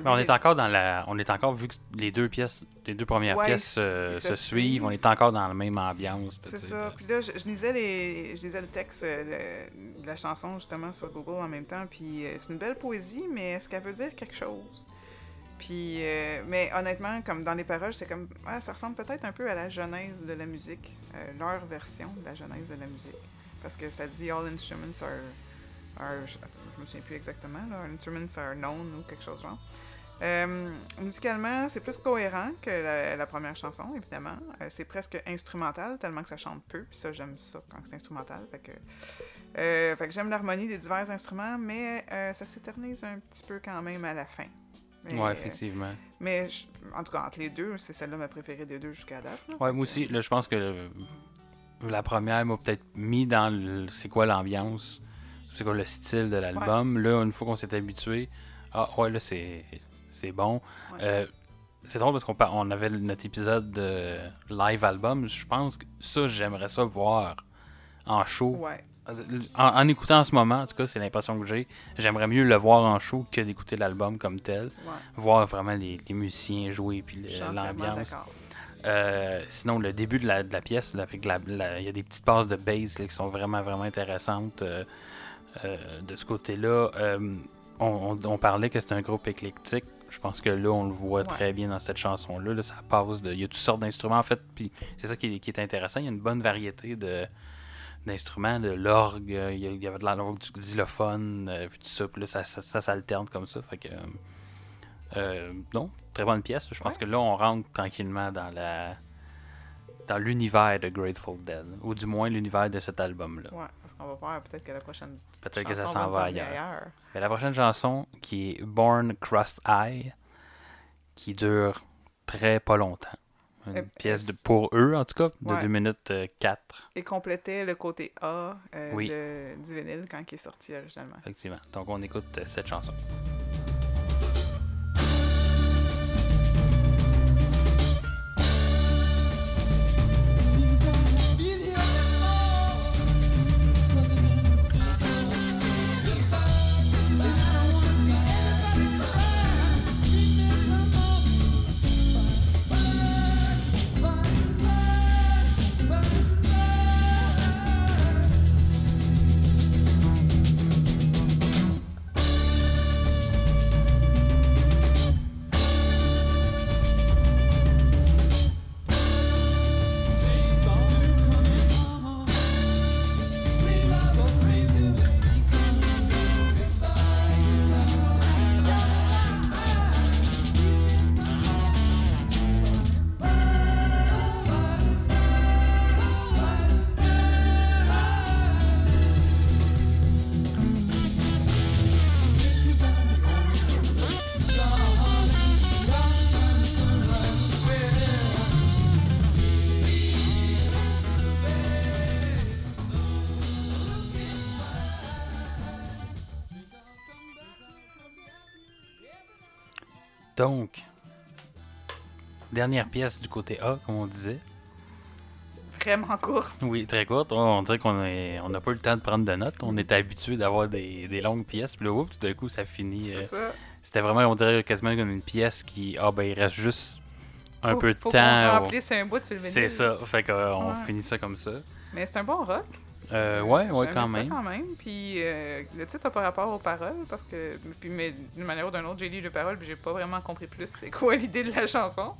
Mais on est encore dans la. On est encore, vu que les deux pièces, les deux premières Ouais, pièces euh, se, se suivent, on est encore dans la même ambiance. C'est ça. Puis là, je, je lisais les, je lisais le texte euh, de, de la chanson justement sur Google en même temps. Puis euh, c'est une belle poésie, mais est-ce qu'elle veut dire quelque chose? Puis, euh, mais honnêtement, comme dans les paroles, c'est comme, ah, ça ressemble peut-être un peu à la genèse de la musique, euh, leur version de la genèse de la musique, parce que ça dit all instruments are, are je, me souviens plus exactement, là, instruments are known ou quelque chose genre. Euh, musicalement, c'est plus cohérent que la, la première chanson, évidemment. Euh, c'est presque instrumental, tellement que ça chante peu. Puis ça, j'aime ça quand c'est instrumental. Fait que, euh, fait que j'aime l'harmonie des divers instruments, mais euh, ça s'éternise un petit peu quand même à la fin. Mais, Ouais, effectivement. mais je- en tout cas, entre les deux, c'est celle-là ma préférée des deux jusqu'à date. là. Ouais, moi aussi, là, je pense que le- la première m'a peut-être mis dans le. C'est quoi l'ambiance? C'est quoi le style de l'album? Là, une fois qu'on s'est habitué, ah ouais, là, c'est c'est bon. Ouais. Euh, c'est drôle parce qu'on on avait notre épisode de live album. Je pense que ça, j'aimerais ça voir en show. Ouais. En, en écoutant en ce moment, en tout cas, c'est l'impression que j'ai. J'aimerais mieux le voir en show que d'écouter l'album comme tel. Voir vraiment les, les musiciens jouer puis l'ambiance. Euh, sinon, le début de la, de la pièce, là, avec il y a des petites passes de bass là, qui sont vraiment, vraiment intéressantes euh, de ce côté-là. Euh, on, on- on parlait que c'était un groupe éclectique. Je pense que là, on le voit Ouais. très bien dans cette chanson-là. Là, ça passe de. Il y a toutes sortes d'instruments, en fait. Puis c'est ça qui est, qui est intéressant. Il y a une bonne variété de, d'instruments, de l'orgue, euh, il y avait de la l'orgue du xylophone, euh, puis tout ça, puis là, ça, ça, ça s'alterne comme ça. Fait que. euh, euh, non, très bonne pièce. Je pense Ouais. que là, on rentre tranquillement dans la. Dans l'univers de Grateful Dead, ou du moins l'univers de cet album-là. Ouais, parce qu'on va voir peut-être que la prochaine Peut-être que ça chanson s'en va ailleurs. Mais la prochaine chanson, qui est Born Crust Eye, qui dure très pas longtemps. Une Euh, pièce de, pour eux, en tout cas, de Ouais. 2 minutes 4, Et complétait le côté A euh, Oui. de- du vinyle quand il est sorti originalement. effectivement. Donc on écoute euh, cette chanson. Donc, dernière pièce du côté A, comme on disait. Vraiment courte. Oui, très courte. On dirait qu'on est- on n'a pas eu le temps de prendre de notes. On était habitué d'avoir des, des longues pièces. Puis là, oups, tout d'un coup, ça finit. C'est euh, ça. C'était vraiment, on dirait quasiment comme une pièce qui. Ah, ben, il reste juste un Faut- peu de faut temps. remplisse un bout sur le. C'est ça. Fait qu'on Ouais. finit ça comme ça. Mais c'est un bon rock. Euh, ouais, ouais, quand ça même. quand même. Puis euh, le titre n'a pas rapport aux paroles parce que. Puis, mais d'une manière ou d'une autre, j'ai lu les paroles puis j'ai pas vraiment compris plus c'est quoi l'idée de la chanson.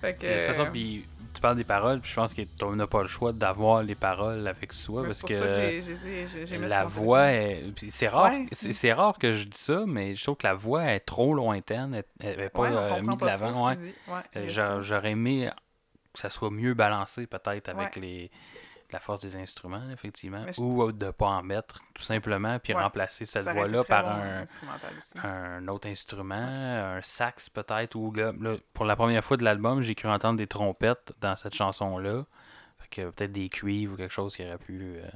Fait que. De toute façon, puis tu parles des paroles, puis je pense qu'on n'a pas le choix d'avoir les paroles avec soi mais parce que. ça que j'ai- j'ai- la voix est. C'est rare, Ouais. c'est rare que je dis ça, mais je trouve que la voix est trop lointaine. Elle- n'est pas Ouais, euh, mise de l'avant. Ouais. Euh, a. J'aurais aimé que ça soit mieux balancé peut-être avec Ouais. Les la force des instruments, effectivement. Je- Ou de ne pas en mettre, tout simplement, puis Ouais. remplacer cette voix-là par bon un, aussi. un autre instrument, un sax peut-être, ou là, là, pour la première fois de l'album, j'ai cru entendre des trompettes dans cette chanson-là. Fait que peut-être des cuivres ou quelque chose qui aurait pu euh,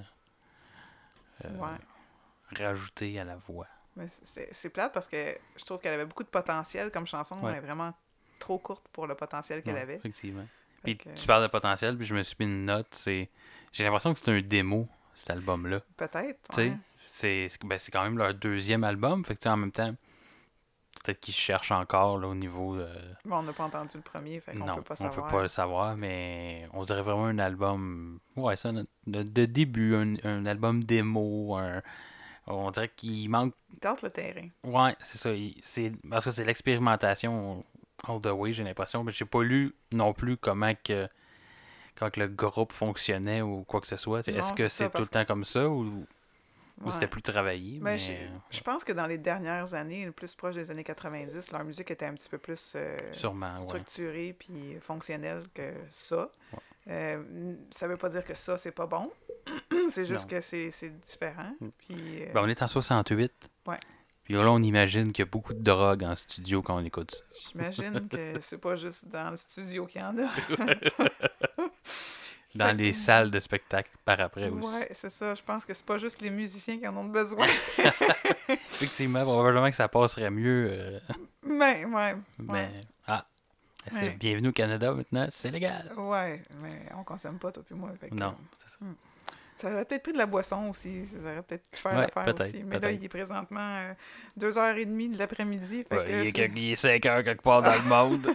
euh, Ouais. rajouter à la voix. Mais c'est plate parce que je trouve qu'elle avait beaucoup de potentiel comme chanson, mais vraiment trop courte pour le potentiel qu'elle avait. Effectivement. Puis tu parles de potentiel, puis je me suis mis une note, c'est j'ai l'impression que c'est un démo, cet album-là. Peut-être. Ouais. c'est ben, c'est quand même leur deuxième album, fait que tu sais, en même temps, peut-être qu'ils cherchent encore là, au niveau de... Bon, on n'a pas entendu le premier, fait qu'on non, peut pas on savoir. peut pas le savoir, mais on dirait vraiment un album, ouais, ça, de, de début, un, un album démo, un- on dirait qu'il manque, Il tente le terrain. ouais, c'est ça, il- c'est parce que c'est l'expérimentation all the way, j'ai l'impression, mais j'ai pas lu non plus comment que quand que le groupe fonctionnait ou quoi que ce soit. Est-ce que c'est tout le temps comme ça ou, ou Ouais. c'était plus travaillé? Ben, mais... je, je pense que dans les dernières années, le plus proche des années 90, leur musique était un petit peu plus euh, Sûrement, ouais. structurée puis fonctionnelle que ça. Euh, ça veut pas dire que ça, c'est pas bon. c'est juste Non. que c'est c'est différent. Puis, euh, Ben, on est en 68. Ouais. Puis là, on imagine qu'il y a beaucoup de drogue en studio quand on écoute ça. J'imagine que c'est pas juste dans le studio qu'il y en a. Dans les salles de spectacle par après aussi. Ouais, c'est ça. Je pense que c'est pas juste les musiciens qui en ont besoin. Effectivement, probablement que ça passerait mieux. euh, mais, ouais. mais. Ouais. Ah! C'est Ouais. bienvenue au Canada maintenant, c'est légal. Ouais, mais on consomme pas, toi puis moi. fait que- Non. Ça aurait peut-être pris de la boisson aussi. Ça aurait peut-être pu faire Ouais, l'affaire aussi. Mais là, il est présentement euh, 2h30 de l'après-midi. Ouais, il, est c'est- quelque- il est 5 heures quelque part dans le monde.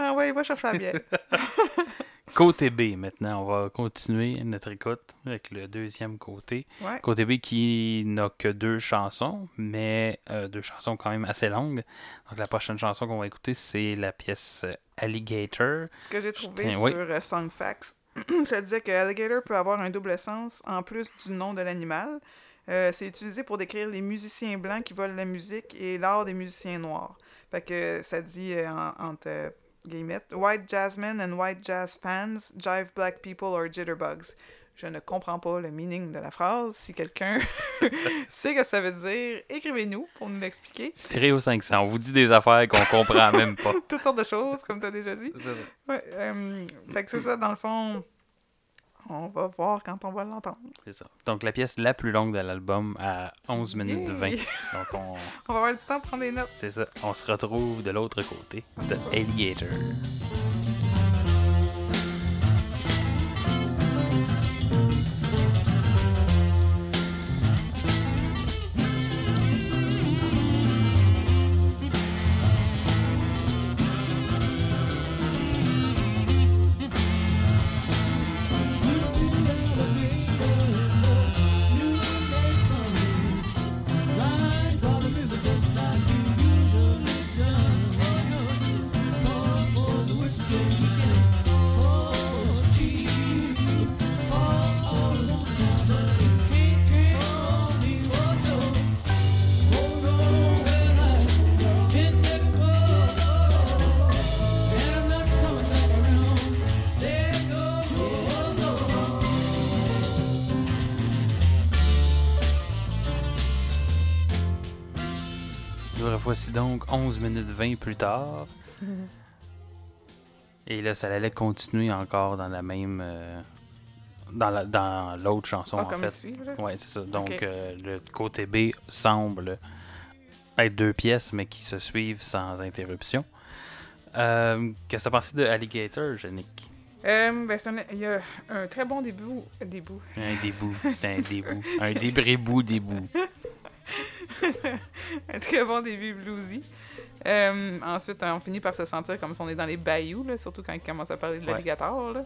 Ah ouais, va chercher la bière. Côté B, maintenant, on va continuer notre écoute avec le deuxième côté. Ouais. Côté B qui n'a que deux chansons, mais euh, deux chansons quand même assez longues. Donc la prochaine chanson qu'on va écouter, c'est la pièce euh, Alligator. Ce que j'ai trouvé tiens, sur oui. euh, Songfacts, ça disait que alligator peut avoir un double sens en plus du nom de l'animal. Euh, c'est utilisé pour décrire les musiciens blancs qui volent la musique et l'art des musiciens noirs. Fait que ça dit euh, en- entre guillemets White jazzmen and white jazz fans, jive black people or jitterbugs. Je ne comprends pas le meaning de la phrase. Si quelqu'un sait ce que ça veut dire, écrivez-nous pour nous l'expliquer. Stéréo 500, on vous dit des affaires qu'on comprend même pas. Toutes sortes de choses, comme tu as déjà dit. Ouais, euh, fait que c'est ça, dans le fond, on va voir quand on va l'entendre. C'est ça. Donc la pièce la plus longue de l'album à 11 minutes Yeah. 20. Donc on, On va avoir du temps pour prendre des notes. c'est ça. On se retrouve de l'autre côté de Alligator. 20 plus tard. Et là, ça allait continuer encore dans la même. euh, dans la- dans l'autre chanson, Pas en comme fait. là? Ouais, c'est ça. Donc, euh, le côté B semble être deux pièces, mais qui se suivent sans interruption. Euh, Qu'est-ce que tu as pensé de Alligator, Yannick? Euh, ben, un- il y a un très bon début. début. Un début. C'est un début. un débrébou début. un très bon début bluesy. Euh, ensuite, on finit par se sentir comme si on est dans les bayous, là, surtout quand il commence à parler de Ouais. l'alligator. là.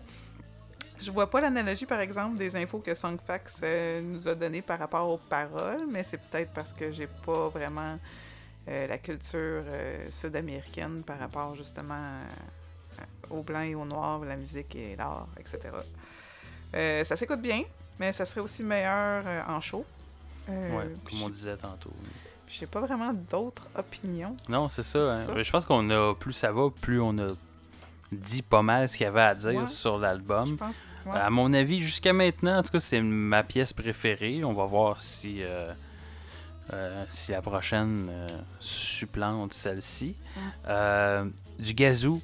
Je vois pas l'analogie, par exemple, des infos que Songfax euh, nous a données par rapport aux paroles, mais c'est peut-être parce que j'ai pas vraiment euh, la culture sud-américaine par rapport justement aux blancs et aux noirs, la musique et l'art, etc. Ça s'écoute bien, mais ça serait aussi meilleur en show. Ouais, comme on disait tantôt. J'ai pas vraiment d'autres opinions. Non, c'est ça. hein. Je pense qu'on a plus ça va, plus on a dit pas mal ce qu'il y avait à dire Ouais. sur l'album. ouais. À mon avis, jusqu'à maintenant, en tout cas, c'est ma pièce préférée. On va voir si, euh, euh, si la prochaine euh, supplante celle-ci. Du gazou.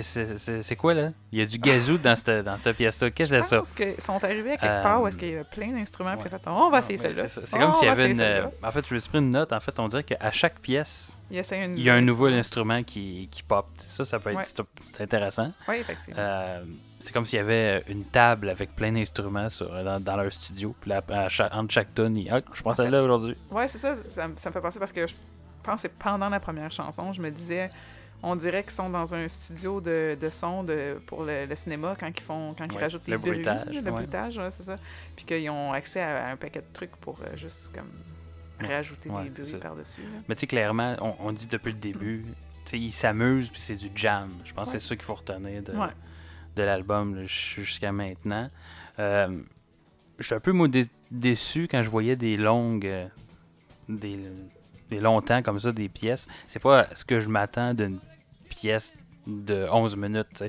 C'est- quoi, là? Il y a du gazou dans cette, dans cette pièce-là. Qu'est-ce que Je c'est ça? pense qu'ils sont arrivés à quelque Euh, part où est-ce qu'il y avait plein d'instruments, puis on va essayer mais celle-là. c'est ça. C'est comme s'il y avait une. euh, En fait, je me suis pris une note. En fait, on dirait qu'à chaque pièce, Il essaie une il y a un nouveau instrument. qui, qui pop. Ça, ça peut être Ouais. c'est- intéressant. Oui, effectivement. Euh, c'est comme s'il y avait une table avec plein d'instruments dans, dans leur studio. Puis là, à chaque- entre chaque tonne, il- ah, je pense à là aujourd'hui. Ouais, c'est ça. Ça, me- ça me fait penser parce que je pense que c'est pendant la première chanson, je me disais, on dirait qu'ils sont dans un studio de, de son de, pour le, le cinéma quand ils font quand ils Ouais, rajoutent le les bruits, bruitage, le ouais. bruitage, ouais, c'est ça. Puis qu'ils ont accès à un paquet de trucs pour euh, juste comme rajouter des bruits par-dessus. Mais tu sais, clairement, on, on dit depuis le début, tu sais, ils s'amusent, puis c'est du jam. Je pense que c'est ça qu'il faut retenir de, de l'album jusqu'à maintenant. Euh, J'étais un peu dé- déçu quand je voyais des longues. euh, des, des longtemps comme ça, des pièces. C'est pas ce que je m'attends d'une pièce de 11 minutes.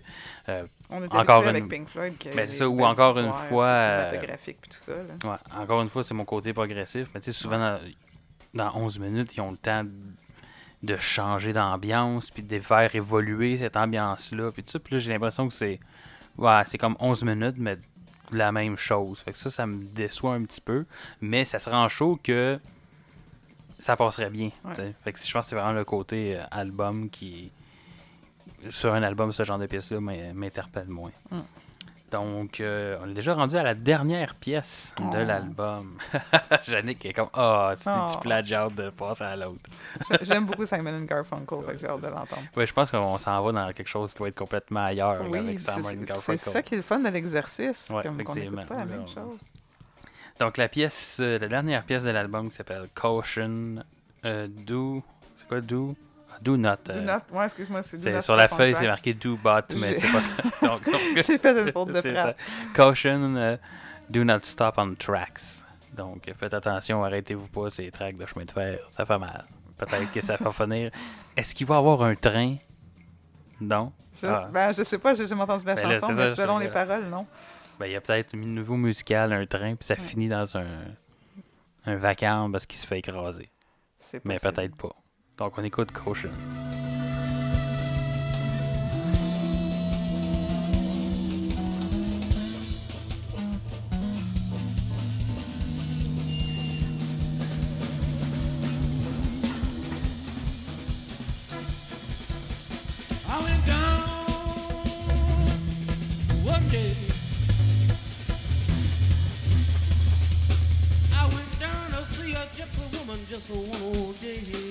Euh, On était Encore habitué avec une- Pink Floyd. qui Ben, ça, ou encore une fois, euh, tout ça. là. Ouais, encore une fois, c'est mon côté progressif. Mais tu sais, souvent, dans, dans 11 minutes, ils ont le temps de, changer d'ambiance, puis de faire évoluer cette ambiance-là. Puis tout ça, puis là, j'ai l'impression que c'est ouais, c'est comme 11 minutes, mais la même chose. Fait que ça, ça me déçoit un petit peu. Mais ça se rend chaud que ça passerait bien. Ouais. Fait que je pense que c'est vraiment le côté euh, album qui. Sur un album, ce genre de pièce-là m'in- m'interpelle moins. Mm. Donc, euh, on est déjà rendu à la dernière pièce de Oh. l'album. Yannick est comme Ah, tu, tu Oh. plates, j'ai hâte de passer à l'autre. J'aime beaucoup Simon and Garfunkel, que j'ai hâte de l'entendre. Ouais, je pense qu'on s'en va dans quelque chose qui va être complètement ailleurs là, Oui, avec c'est Simon c'est Garfunkel. ça qui est le fun de l'exercice. Ouais, comme effectivement. pas la même chose. Donc, la pièce, euh, la dernière pièce de l'album qui s'appelle Caution euh, Do. C'est quoi Do? Do not. Do euh, not. Ouais, excuse-moi, c'est do c'est- not sur la feuille, c'est marqué do but, mais c'est pas ça. Donc, J'ai fait une faute de frappe. Caution, euh, do not stop on tracks. Donc, faites attention, arrêtez-vous pas ces tracks de chemin de fer. Ça fait mal. Peut-être que ça va finir. Est-ce qu'il va y avoir un train? Non? Je, Ah. ben, je sais pas, j'ai jamais entendu la Ben chanson, mais ça, selon les paroles, non. Ben, il y a peut-être un nouveau musical, un train, puis ça finit dans un, un vacarme parce qu'il se fait écraser. Mais peut-être pas. Donc, on écoute Caution. I went down one day. I went down to see a gypsy woman just one old day.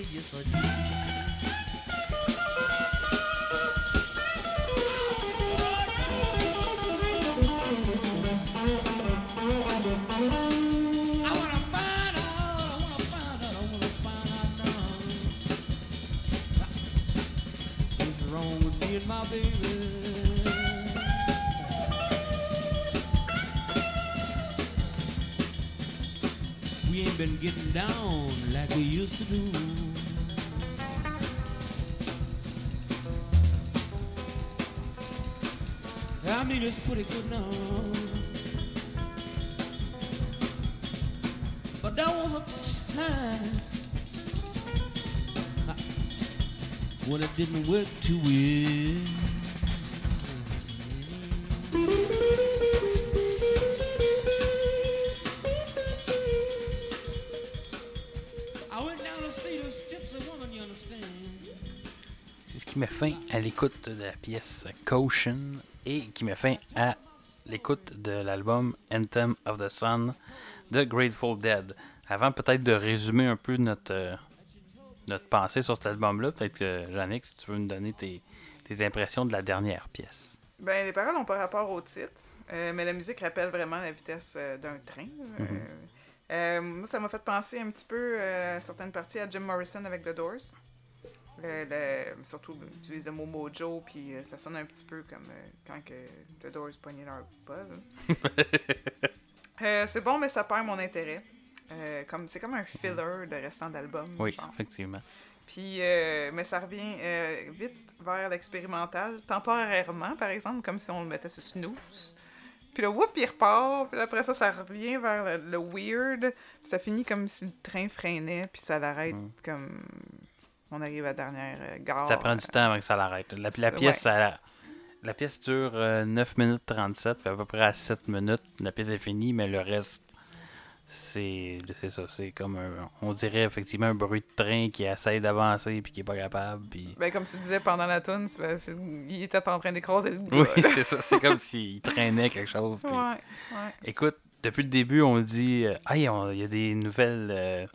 Getting down like we used to do. I mean, it's pretty good now. But there was a time when it didn't work too well. À l'écoute de la pièce Caution et qui met fin à l'écoute de l'album Anthem of the Sun de Grateful Dead. Avant peut-être de résumer un peu notre, euh, notre pensée sur cet album-là, peut-être que Yannick, si tu veux nous donner tes, tes impressions de la dernière pièce. Ben, les paroles n'ont pas rapport au titre, euh, mais la musique rappelle vraiment la vitesse euh, d'un train. Mhm. moi, ça m'a fait penser un petit peu à certaines parties à Jim Morrison avec The Doors. Le- le- surtout, utilise le mot mojo, puis euh, ça sonne un petit peu comme euh, quand que The Doors poignaient leur buzz. hein. Euh, c'est bon, mais ça perd mon intérêt. Euh, comme, c'est comme un filler de restant d'album. Oui, genre. effectivement. Puis, euh, mais ça revient euh, vite vers l'expérimental, temporairement, par exemple, comme si on le mettait sur snooze. Puis là, whoop, il repart. Puis après ça, ça revient vers le, le weird. Puis ça finit comme si le train freinait, puis ça l'arrête Mm. comme... On arrive à la dernière euh, gare. Ça prend du temps avant que ça l'arrête. La, pièce, ouais. ça- la pièce dure euh, 9 minutes 37, puis à peu près à 7 minutes, la pièce est finie, mais le reste, c'est c'est ça. C'est comme un, on dirait effectivement un bruit de train qui essaie d'avancer puis qui est pas capable. Puis... Ben, comme tu disais pendant la tune, il était en train d'écraser le Oui, c'est ça. C'est comme s'il traînait quelque chose. puis- ouais, ouais. Écoute, depuis le début, on dit euh, Hey, il y a des nouvelles. euh,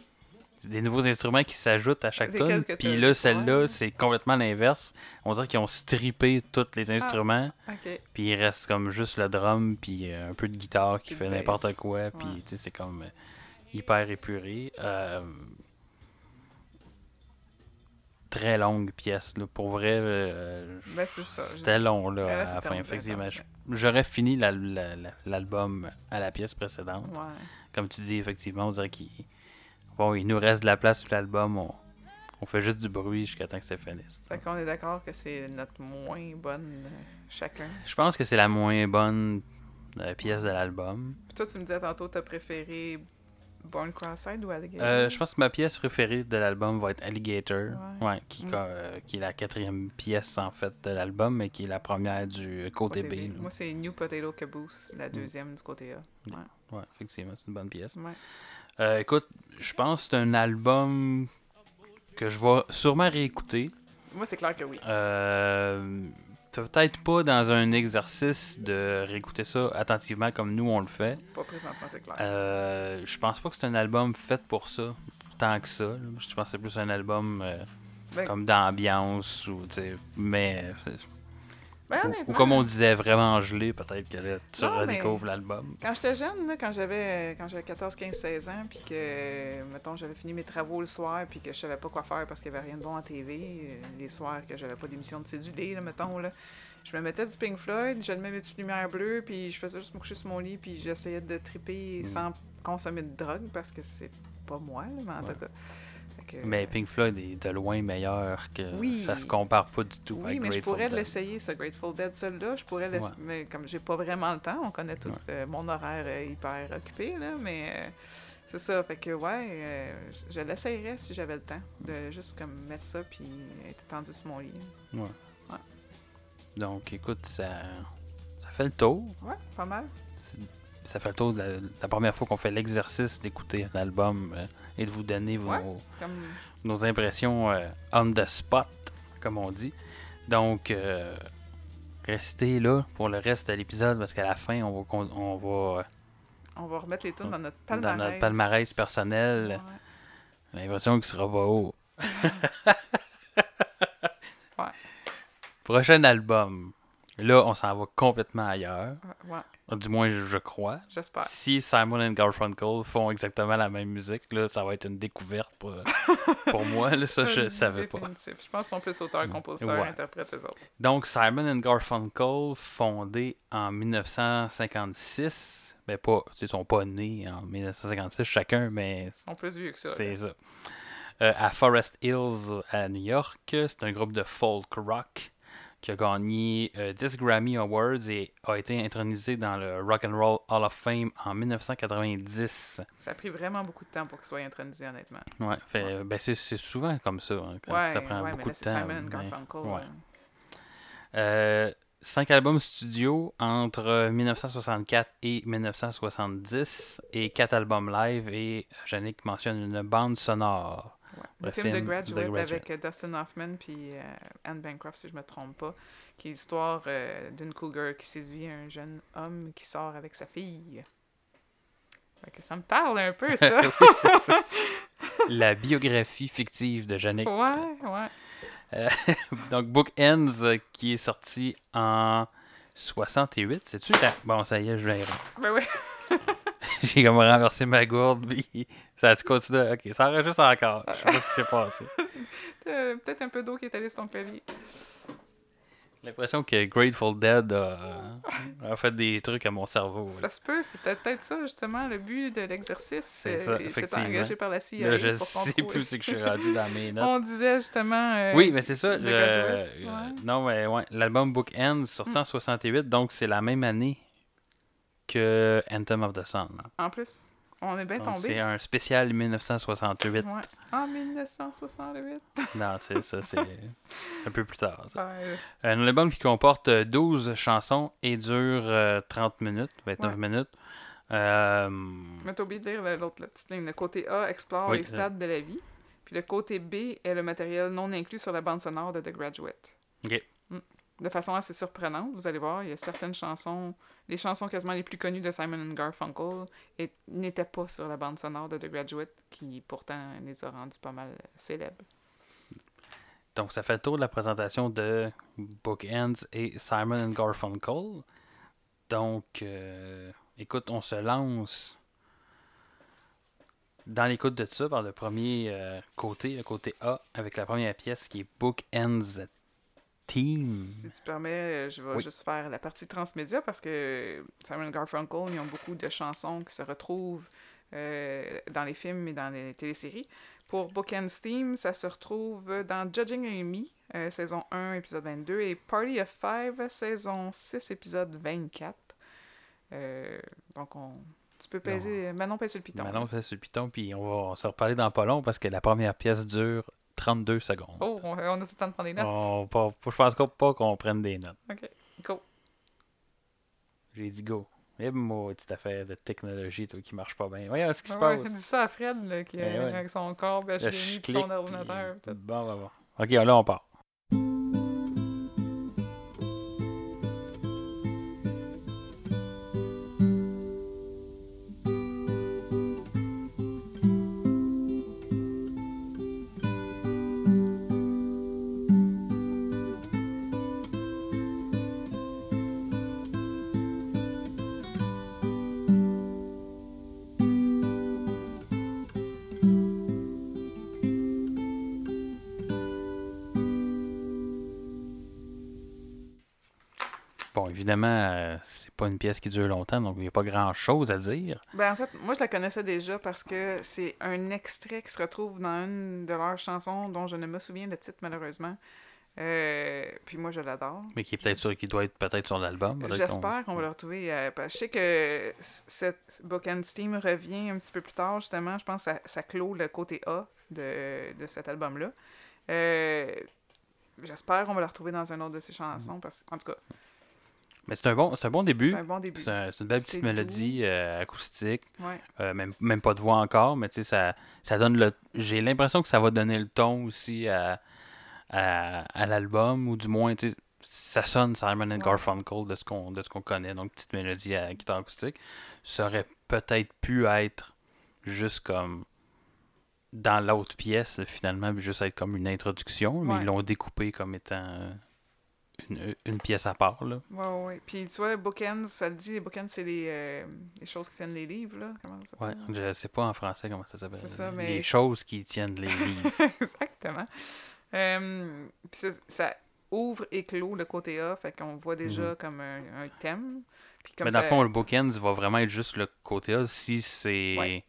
des nouveaux instruments qui s'ajoutent à chaque que Puis là, celle-là, ouais. c'est complètement l'inverse. On dirait qu'ils ont strippé tous Ah. les instruments. OK. Puis il reste comme juste le drum, puis euh, un peu de guitare qui fait n'importe quoi. Puis Ouais. tu sais, c'est comme euh, hyper épuré. Euh, très longue pièce, là. Pour vrai, euh, Ben, c'était long, là, Ben là, à la fin. Effectivement, j'aurais fini la- la- la- l'album à la pièce précédente. Ouais. Comme tu dis, effectivement, on dirait qu'il bon, il nous reste de la place sur l'album. On... on fait juste du bruit jusqu'à temps que ça finisse. Fait qu'on est d'accord que c'est notre moins bonne euh, chacun. Je pense que c'est la moins bonne euh, pièce de l'album. Puis toi, tu me disais tantôt, t'as préféré Born Cross-Eyed ou Alligator? Euh, je pense que ma pièce préférée de l'album va être Alligator, Ouais. ouais, qui, Mm. qui est la quatrième pièce en fait de l'album, mais qui est la première du côté B. Moi, c'est New Potato Caboose, la deuxième du côté A. Ouais. Ouais, effectivement, c'est une bonne pièce. Ouais. Euh, écoute, je pense que c'est un album que je vais sûrement réécouter. Moi, c'est clair que oui. Euh, Peut-être pas dans un exercice de réécouter ça attentivement comme nous on le fait. Pas présentement, c'est clair. Euh, je pense pas que c'est un album fait pour ça, tant que ça. Je pense que c'est plus un album euh, Ben, comme d'ambiance ou mais Ben, Ou- comme on disait, vraiment gelé, peut-être que là, tu Non, redécouvres l'album. Quand j'étais jeune, là, quand j'avais quand j'avais 14, 15, 16 ans, puis que, mettons, j'avais fini mes travaux le soir, puis que je savais pas quoi faire parce qu'il y avait rien de bon à TV, euh, les soirs que j'avais pas d'émission de cédulé, là, mettons, là, je me mettais du Pink Floyd, j'allumais mes petites lumières bleues, puis je faisais juste me coucher sur mon lit, puis j'essayais de triper Mm. sans consommer de drogue, parce que c'est pas moi, là, mais en Ouais. tout cas. Que- Mais Pink Floyd est de loin meilleur que Oui. ça se compare pas du tout Oui, mais je pourrais l'essayer, ce Grateful Dead, celui-là. Je pourrais. Ouais. Mais comme j'ai pas vraiment le temps, on connaît tout Ouais. euh, mon horaire euh, hyper occupé, là. Mais euh, c'est ça. Fait que, ouais, euh, je- l'essayerais si j'avais le temps. De juste comme mettre ça puis être étendu sur mon lit. Donc, écoute, ça, ça fait le tour. Ouais, pas mal. Ça fait le tour de la, la première fois qu'on fait l'exercice d'écouter un album euh, et de vous donner vos, Ouais. Comme... nos impressions euh, on the spot, comme on dit. Donc, euh, restez là pour le reste de l'épisode parce qu'à la fin, on va, on va On va remettre les tunes dans notre dans palmarès. notre palmarès personnel. Ouais. L'impression qu'il sera pas haut. Ouais. Prochain album. Là, on s'en va complètement ailleurs. Ouais, Du moins, je, crois. j'espère. Si Simon et Garfunkel font exactement la même musique, là, ça va être une découverte pour, pour moi. Là, ça, je savais pas. Je pense qu'ils sont plus auteurs, compositeurs, Ouais. interprètes, eux autres. Donc, Simon and Garfunkel, fondé en 1956, mais pas, ils sont pas nés en 1956 chacun, mais Ils sont plus vieux que ça. c'est ça. Euh, à Forest Hills, à New York, c'est un groupe de folk rock qui a gagné euh, 10 Grammy Awards et a été intronisé dans le Rock and Roll Hall of Fame en 1990. Ça a pris vraiment beaucoup de temps pour qu'ils soient intronisés, honnêtement. Ouais, fait, ben c'est c'est souvent comme ça, hein, Ouais, ça prend ouais, mais beaucoup là, de c'est temps. Simon mais- Garfunkel. ouais. euh, Euh, cinq albums studio entre 1964 et 1970 et quatre albums live et Yannick mentionne une bande sonore. Ouais. Le Le film, film The The Graduate, avec euh, Dustin Hoffman puis euh, Anne Bancroft, si je me trompe pas, qui est l'histoire euh, d'une cougar qui séduit un jeune homme qui sort avec sa fille. Fait que ça me parle un peu, ça. Oui, c'est ça. La biographie fictive de Yannick. ouais, ouais. Donc Book Ends qui est sorti en 68, c'est-tu? Bon, ça y est, je l'ai Ben oui. J'ai comme renversé ma gourde, puis ça a-tu continué? Ok, ça enregistre encore. Je sais pas ce qui s'est passé. Peut-être un peu d'eau qui est allée sur ton clavier. J'ai l'impression que Grateful Dead a, a fait des trucs à mon cerveau. Ça se peut, c'était peut-être ça, justement, le but de l'exercice. C'est euh, ça, effectivement. engagé par la CIA Là, je pour sais contrôler. plus ce que je suis rendu dans mes notes. On disait justement. euh, Oui, mais c'est ça. Je- euh, ouais. Non, mais ouais, l'album Book Ends sorti Hmm. en 68, donc c'est la même année que Anthem of the Sun. En plus, on est bien Donc, c'est tombé. un spécial 1968. Ouais. En 1968. Non, c'est ça, c'est un peu plus tard. ça. Ouais, Un album qui comporte euh, 12 chansons et dure euh, 30 minutes, 29 Ouais. minutes. Euh, Mais t'as oublié de lire le- l'autre la petite ligne. Le côté A explore Oui, les euh. stades de la vie. Puis le côté B est le matériel non inclus sur la bande sonore de The Graduate. Ok. Mm. De façon assez surprenante, vous allez voir, il y a certaines chansons, les chansons quasiment les plus connues de Simon Garfunkel n'étaient pas sur la bande sonore de The Graduate, qui pourtant les a rendues pas mal célèbres. Donc, ça fait le tour de la présentation de Book Ends et Simon Garfunkel. Donc, euh, écoute, on se lance dans l'écoute de ça par le premier euh, côté, le côté A, avec la première pièce qui est Book Ends Team. Si tu permets, je vais Oui. juste faire la partie transmédia parce que Simon Garfunkel, ils ont beaucoup de chansons qui se retrouvent euh, dans les films et dans les téléséries. Pour Bookend's Theme, ça se retrouve dans Judging Amy, euh, saison 1, épisode 22, et Party of Five, saison 6, épisode 24. Euh, donc, on... tu peux peser. Manon pèse sur le piton. Maintenant, on fait sur le piton, puis on va se reparler dans pas long parce que la première pièce dure 32 secondes. Oh, on, on a ce temps de prendre des notes. On- pas- je pense pas qu'on prenne des notes. Ok, go. J'ai dit go. Et moi, petite affaire de technologie toi, qui marche pas bien. Voyons ce qui se ouais, passe. dis ça à Fred, là, qui, Eh ouais. avec son corps HDMI puis son ordinateur. puis- tout. Bon, bon, bon. Ok, là, on part. Bon, évidemment, euh, c'est pas une pièce qui dure longtemps, donc il n'y a pas grand-chose à dire. Ben, en fait, moi, je la connaissais déjà parce que c'est un extrait qui se retrouve dans une de leurs chansons dont je ne me souviens le titre, malheureusement. Euh, puis moi, je l'adore. Mais qui est peut-être sur, qui doit être peut-être sur l'album. qu'on- J'espère qu'on va le retrouver. euh, parce que je sais que cette Book and Steam revient un petit peu plus tard, justement. Je pense que ça, ça clôt le côté A de, de cet album-là. Euh, J'espère qu'on va le retrouver dans une autre de ses chansons. Parce en tout cas, Mais c'est un bon, c'est un bon début. c'est un bon début. C'est un- une belle petite mélodie euh, acoustique. Ouais. Euh, même, même pas de voix encore, mais tu sais, ça, ça donne le. J'ai l'impression que ça va donner le ton aussi à, à, à l'album, ou du moins, tu sais, ça sonne Simon and. Garfunkel de ce qu'on de ce qu'on connaît, donc petite mélodie à guitare acoustique. Ça aurait peut-être pu être juste comme dans l'autre pièce, finalement, juste être comme une introduction, mais Ouais. ils l'ont découpé comme étant euh, une, une pièce à part, là. Ouais, ouais. Puis tu vois, Bookends, ça le dit, les Bookends, c'est les, euh, les choses qui tiennent les livres, là. Comment ça Ouais, je sais pas en français comment ça s'appelle. C'est ça, Les mais- choses qui tiennent les livres. Exactement. Euh, puis ça, ouvre et clôt le côté A, fait qu'on voit déjà comme un, un thème. Puis comme Mhm. Mais dans ça- le fond, le bookends va vraiment être juste le côté A si c'est Ouais.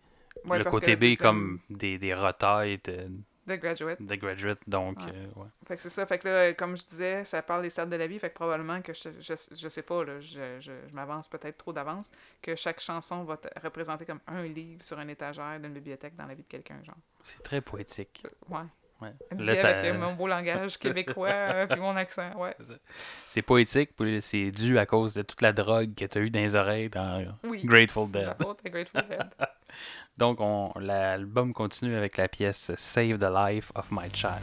Le côté B comme des, des retailles de, The Graduate. de Graduate. Donc, Ouais. euh, ouais. Fait que c'est ça. Fait que là, comme je disais, ça parle des stades de la vie. Fait que probablement que je, je, je sais pas, là, je, je, je m'avance peut-être trop d'avance, que chaque chanson va te- représenter comme un livre sur une étagère d'une bibliothèque dans la vie de quelqu'un, genre. c'est très poétique. Ouais. Ouais. Me Là, ça- avec euh, mon beau langage québécois euh, puis mon accent, ouais. C'est poétique, puis c'est dû à cause de toute la drogue que tu as eu dans les oreilles dans Oui. Grateful Dead. Grateful Dead. Donc, on, l'album continue avec la pièce Save the Life of My Child.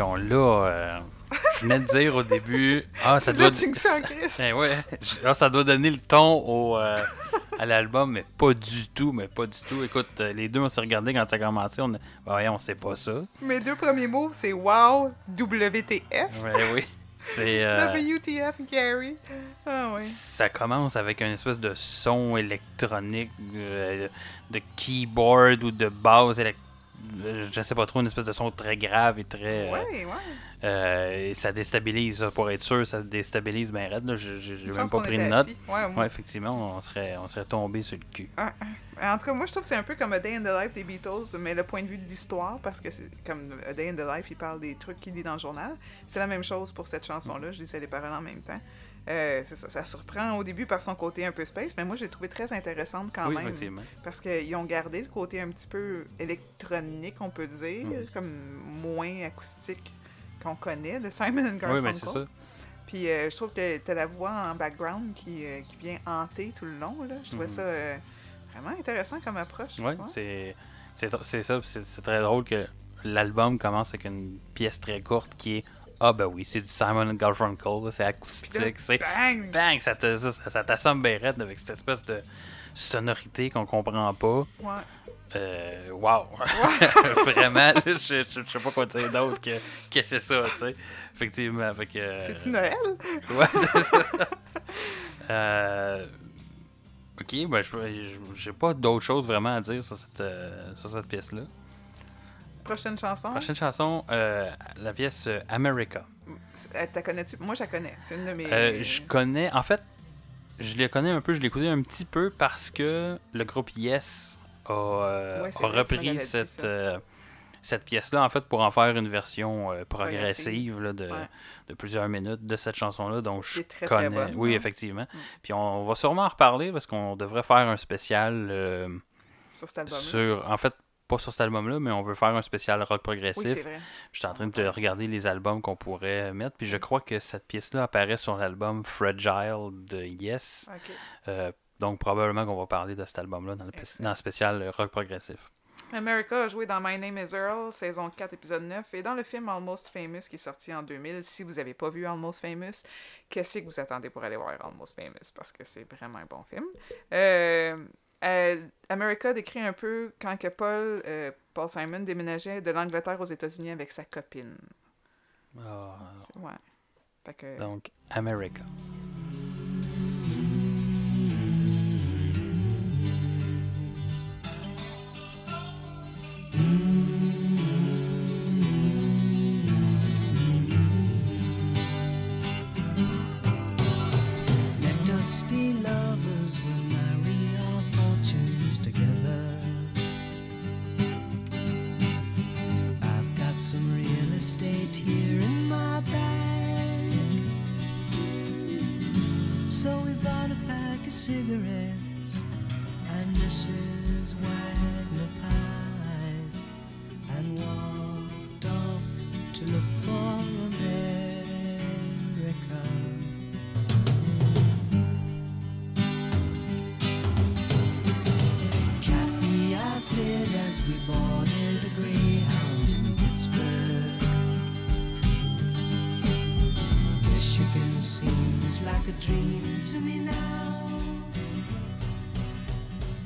On l'a. euh, je venais de dire au début. Ah, ça doit. Là, tu me sens en crise. Eh ouais. Ah, ça doit donner le ton au, euh, à l'album, mais pas du tout, mais pas du tout. Écoute, euh, les deux, on s'est regardé quand ça a commencé. On a... Ouais, on sait pas ça. Mes deux premiers mots, c'est wow, WTF, Ouais, oui. C'est. euh, WTF, Gary. Ah oui. ça commence avec une espèce de son électronique, euh, de keyboard ou de basse élect- euh, Je sais pas trop, une espèce de son très grave et très. euh, Ouais, ouais. euh, et ça déstabilise, ça, pour être sûr, ça déstabilise bien raide. J'ai même pas pris de assis. Ouais, effectivement, on serait, on serait tombé sur le cul. Ah, ah. En tout cas, moi, je trouve que c'est un peu comme A Day in the Life des Beatles, mais le point de vue de l'histoire, parce que c'est comme A Day in the Life, il parle des trucs qu'il lit dans le journal. C'est la même chose pour cette chanson-là. Je disais les paroles en même temps. Euh, ça, ça surprend au début par son côté un peu space, mais moi, j'ai trouvé très intéressante quand oui, même. effectivement. Parce qu'ils ont gardé le côté un petit peu électronique, on peut dire, comme moins acoustique qu'on connaît de Simon and Oui, Garfunkel. mais c'est ça. Puis euh, je trouve que t'as la voix en background qui, euh, qui vient hanter tout le long. Là. Je trouvais Mhm. ça euh, vraiment intéressant comme approche. Ouais. c'est ça. C'est très drôle que l'album commence avec une pièce très courte qui est Ah, ben oui, c'est du Simon and Garfunkel, c'est acoustique, c'est. bang! Bang! Ça te- ça- ça t'assomme avec cette espèce de sonorité qu'on comprend pas. Ouais. Euh, wow! Vraiment, je, je, je sais pas quoi dire d'autre que, que c'est ça, tu sais. Effectivement, que... euh, C'est-tu Noël? Ouais, c'est ça. Euh, Ok, ben, j'ai pas d'autre chose vraiment à dire sur cette, euh, sur cette pièce-là. Prochaine chanson? Prochaine chanson, euh, la pièce euh, America. Euh, T'as connais-tu? Moi, je la connais. C'est une de mes. Euh, je connais, en fait, je les connais un peu, je l'ai écouté un petit peu parce que le groupe Yes a, euh, Ouais, vrai, repris cette, cette pièce-là, en fait, pour en faire une version euh, progressive là, de, Ouais. de plusieurs minutes de cette chanson-là. Donc, je très, très connais. bonne, oui, hein. effectivement. Puis on, va sûrement en reparler parce qu'on devrait faire un spécial euh, Sur cet album. sur. En fait, pas sur cet album-là, mais on veut faire un spécial rock progressif. Oui, c'est vrai. Je suis en train de regarder les albums qu'on pourrait mettre, puis je crois que cette pièce-là apparaît sur l'album Fragile de Yes. Euh, Donc, probablement qu'on va parler de cet album-là dans dans le spécial rock progressif. America a joué dans My Name is Earl, saison 4, épisode 9, et dans le film Almost Famous qui est sorti en 2000. Si vous n'avez pas vu Almost Famous, qu'est-ce que vous attendez pour aller voir Almost Famous? Parce que c'est vraiment un bon film. Euh, euh, America décrit un peu quand que Paul, euh, Paul Simon déménageait de l'Angleterre aux États-Unis avec sa copine. Ah, Ouais. Fait que... donc, America. Cigarettes and Mrs. Wagner pies and walked off to look for America. Kathy, I said as we boarded a Greyhound in Pittsburgh. Michigan seems like a dream to me now.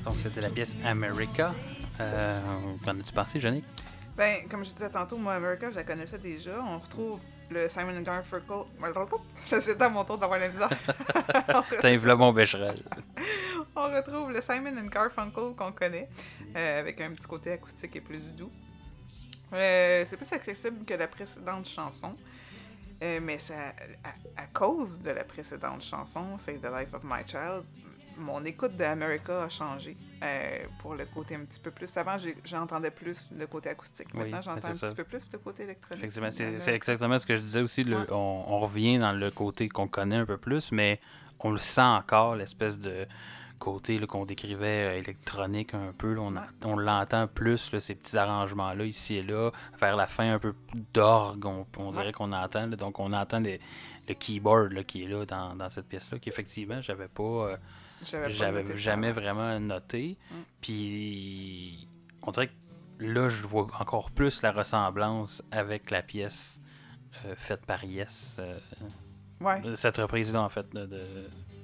Donc, c'était la pièce America. Euh, Qu'en as-tu pensé, Johnny? Ben, comme je disais tantôt, moi, America, je la connaissais déjà. On retrouve le Simon Garfunkel. Ça, c'est à mon tour d'avoir la misère. T'as un mon bécherel. on retrouve le Simon Garfunkel qu'on connaît, euh, avec un petit côté acoustique et plus doux. Euh, c'est plus accessible que la précédente chanson. Euh, mais ça, à, à cause de la précédente chanson, c'est The Life of My Child, mon écoute d'America a changé euh, pour le côté un petit peu plus. Avant, j'entendais plus le côté acoustique. Maintenant, j'entends un ça. petit peu plus le côté électronique. C'est exactement ce que je disais aussi. le- Ouais. on, on revient dans le côté qu'on connaît un peu plus, mais on le sent encore, l'espèce de côté qu'on décrivait euh, électronique un peu. là, on l'entend plus, là, ces petits arrangements-là, ici et là. Vers la fin, un peu d'orgue, on, on dirait qu'on entend. là. donc, on entend les- le keyboard qui est là dans, dans cette pièce-là, qu'effectivement, j'avais pas. euh, J'avais jamais vraiment noté. Mm. Puis on dirait que là, je vois encore plus la ressemblance avec la pièce euh, faite par Yes. euh, Ouais. cette reprise-là, en fait, de,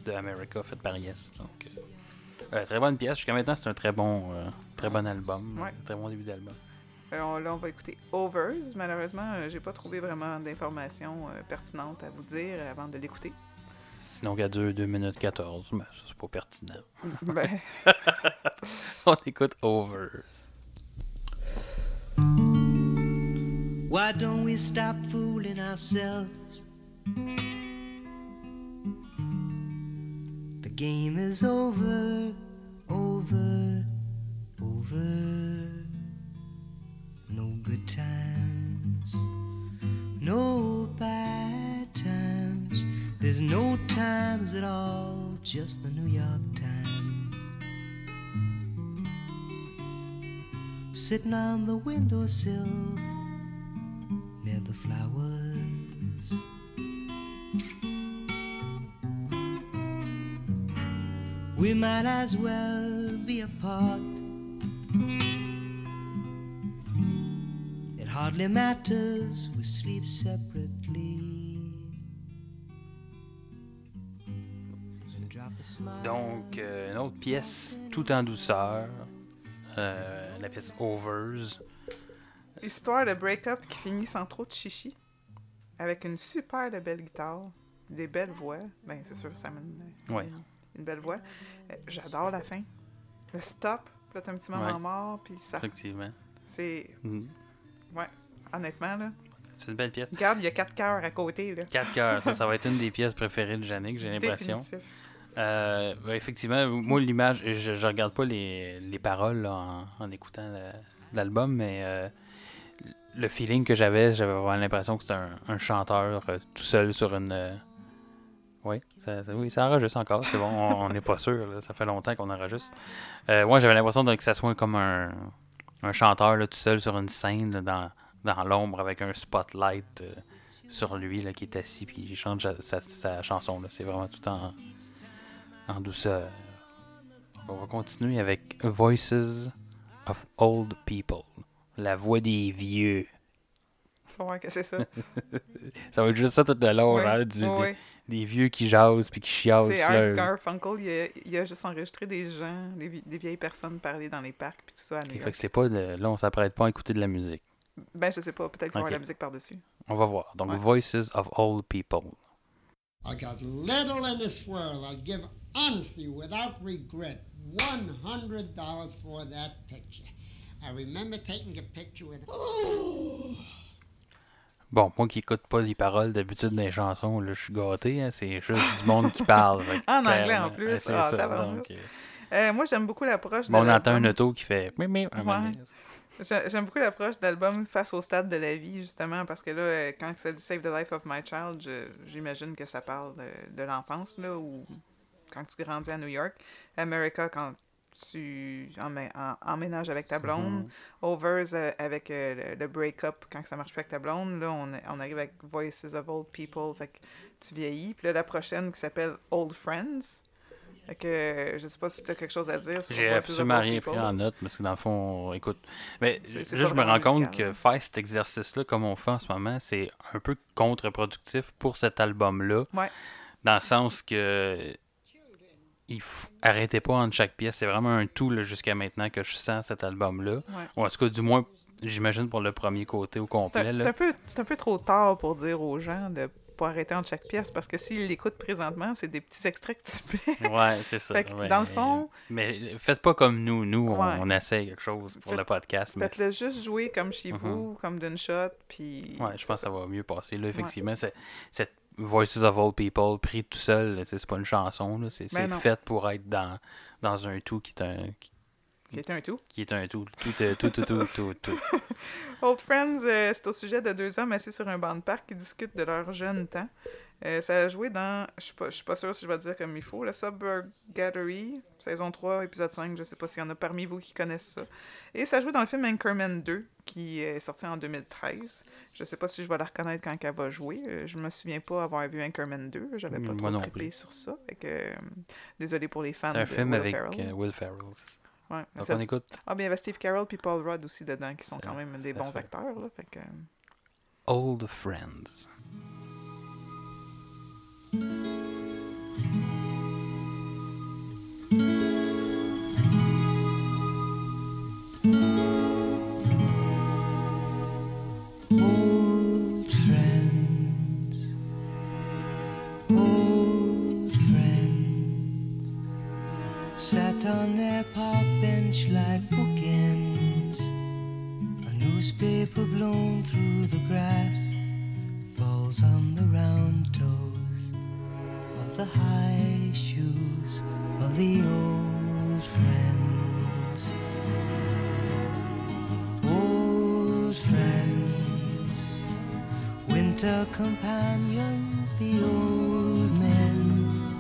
de, America faite par Yes. Donc, euh, euh, très bonne pièce. Jusqu'à maintenant, c'est un très bon, très bon album. Ouais. Très bon début d'album. On- là, on va écouter Overs. Malheureusement, j'ai pas trouvé vraiment d'informations pertinentes à vous dire avant de l'écouter. Sinon, il y a 2, 2 minutes 14, mais ça, c'est pas pertinent. ben, On écoute Overs. Why don't we stop fooling ourselves? The game is over, over, over. No good times, no. There's no times at all, just the New York Times. Sitting on the windowsill near the flowers. We might as well be apart. It hardly matters, we sleep separately. Donc, euh, une autre pièce tout en douceur. Euh, la pièce Overs. histoire de break-up qui finit sans trop de chichi. Avec une super de belle guitare. Des belles voix. Ben, c'est sûr, ça mène Ouais. une, une belle voix. Euh, J'adore la fin. Le stop, puis là, t'as un petit moment Ouais. mort, puis ça. Effectivement. C'est. Mhm. Ouais, honnêtement, là. C'est une belle pièce. Regarde, il y a quatre cœurs à côté, là. 4 cœurs, ça, ça va être une des pièces préférées de Jannick, j'ai l'impression. Euh, effectivement, moi, l'image, je, je regarde pas les, les paroles en, en écoutant l'album, mais euh, le feeling que j'avais, j'avais vraiment l'impression que c'était un, chanteur euh, tout seul sur une. Oui, ça, oui, ça enregistre encore, c'est bon, on n'est pas sûr, ça fait longtemps qu'on enregistre. Moi, j'avais l'impression que ça soit comme un, un chanteur tout seul sur une scène dans, dans l'ombre avec un spotlight sur lui qui est assis puis il chante sa, sa- chanson. C'est vraiment tout en, en douceur. On va continuer avec Voices of Old People. La voix des vieux. Tu vas voir que c'est ça. Ça va être juste ça tout le long, Ouais, genre, du- ouais, des, vieux qui jasent puis qui chialent. C'est Art Garfunkel, il a, il a juste enregistré des gens, des, vi- des vieilles personnes parler dans les parcs puis tout ça à New Fait York. que c'est pas de- là, on s'apprête pas à écouter de la musique. Ben, je sais pas, peut-être qu'il va y avoir Ok. la musique par-dessus. On va voir. Donc, Ouais. Voices of Old People. I got little in this world. I'd give honestly, without regret, $100 for that picture. I remember taking a picture with. Bon, moi qui écoute pas les paroles d'habitude des chansons, là, je suis gâté. hein, c'est juste du monde qui parle. fait que En anglais, en plus. ouais, Ah, ça, donc, euh, Euh, moi, j'aime beaucoup l'approche bon, on entend un auto qui fait. Mais, J'aime beaucoup l'approche d'album face au stade de la vie, justement, parce que là, euh, quand ça dit Save the Life of My Child, j'imagine que ça parle de, de l'enfance, là, ou quand tu grandis à New York. America, quand tu emménages avec ta blonde. Mhm. Overs euh, avec euh, le, break-up quand ça marche pas avec ta blonde. Là, on, on arrive avec Voices of Old People, fait que tu vieillis. Puis là, la prochaine qui s'appelle Old Friends. Fait que je sais pas si tu as quelque chose à dire J'ai absolument rien pris en note parce que dans le fond, écoute. Mais là, je me rends compte musical, que hein. faire cet exercice-là comme on fait en ce moment, c'est un peu contre-productif pour cet album-là. Ouais. Dans le sens que. Il f- arrêtez pas entre chaque pièce. C'est vraiment un tout là, jusqu'à maintenant que je sens cet album-là. Ouais. Ou en tout cas, du moins, j'imagine pour le premier côté au complet. c'est un un peu trop tard pour dire aux gens de pas arrêter entre chaque pièce parce que s'ils l'écoutent présentement, c'est des petits extraits que tu fais. Ouais, c'est ça. Que, ouais. dans le fond- Mais faites pas comme nous. Nous, on, Ouais. on essaie quelque chose pour Faites- le podcast. Mais Faites-le juste jouer comme chez Mhm. vous, comme d'une shot, puis... Ouais, je pense que ça. ça va mieux passer. Là, effectivement, c'est cette Voices of Old People pris tout seul, c'est pas une chanson, c'est Ben fait pour être dans, dans un tout qui est un qui, Qui était un tout. qui est un tout. Tout, euh, tout, tout, tout, tout, tout. Old Friends, euh, c'est au sujet de deux hommes assis sur un banc de parc qui discutent de leur jeune temps. Euh, ça a joué dans, je suis pas, je suis pas sûr si je vais dire comme il faut, le Suburgatory, saison 3, épisode 5, je sais pas s'il y en a parmi vous qui connaissent ça. Et ça joue dans le film Anchorman 2, qui est sorti en 2013. Je sais pas si je vais la reconnaître quand elle va jouer. Euh, Je me souviens pas avoir vu Anchorman 2, j'avais pas Moi trop trippé sur ça. Fait que, euh, désolé pour les fans C'est un de film Will avec Ferrell. euh, Will Ferrell. Ouais, Donc ça- on écoute Ah, bien, il y avait Steve Carell puis Paul Rudd aussi dedans, qui sont quand même des bons acteurs. Là, fait que, euh, Old Friends. Newspaper blown through the grass falls on the round toes the high shoes of the old friends. Old friends, winter companions, the old men,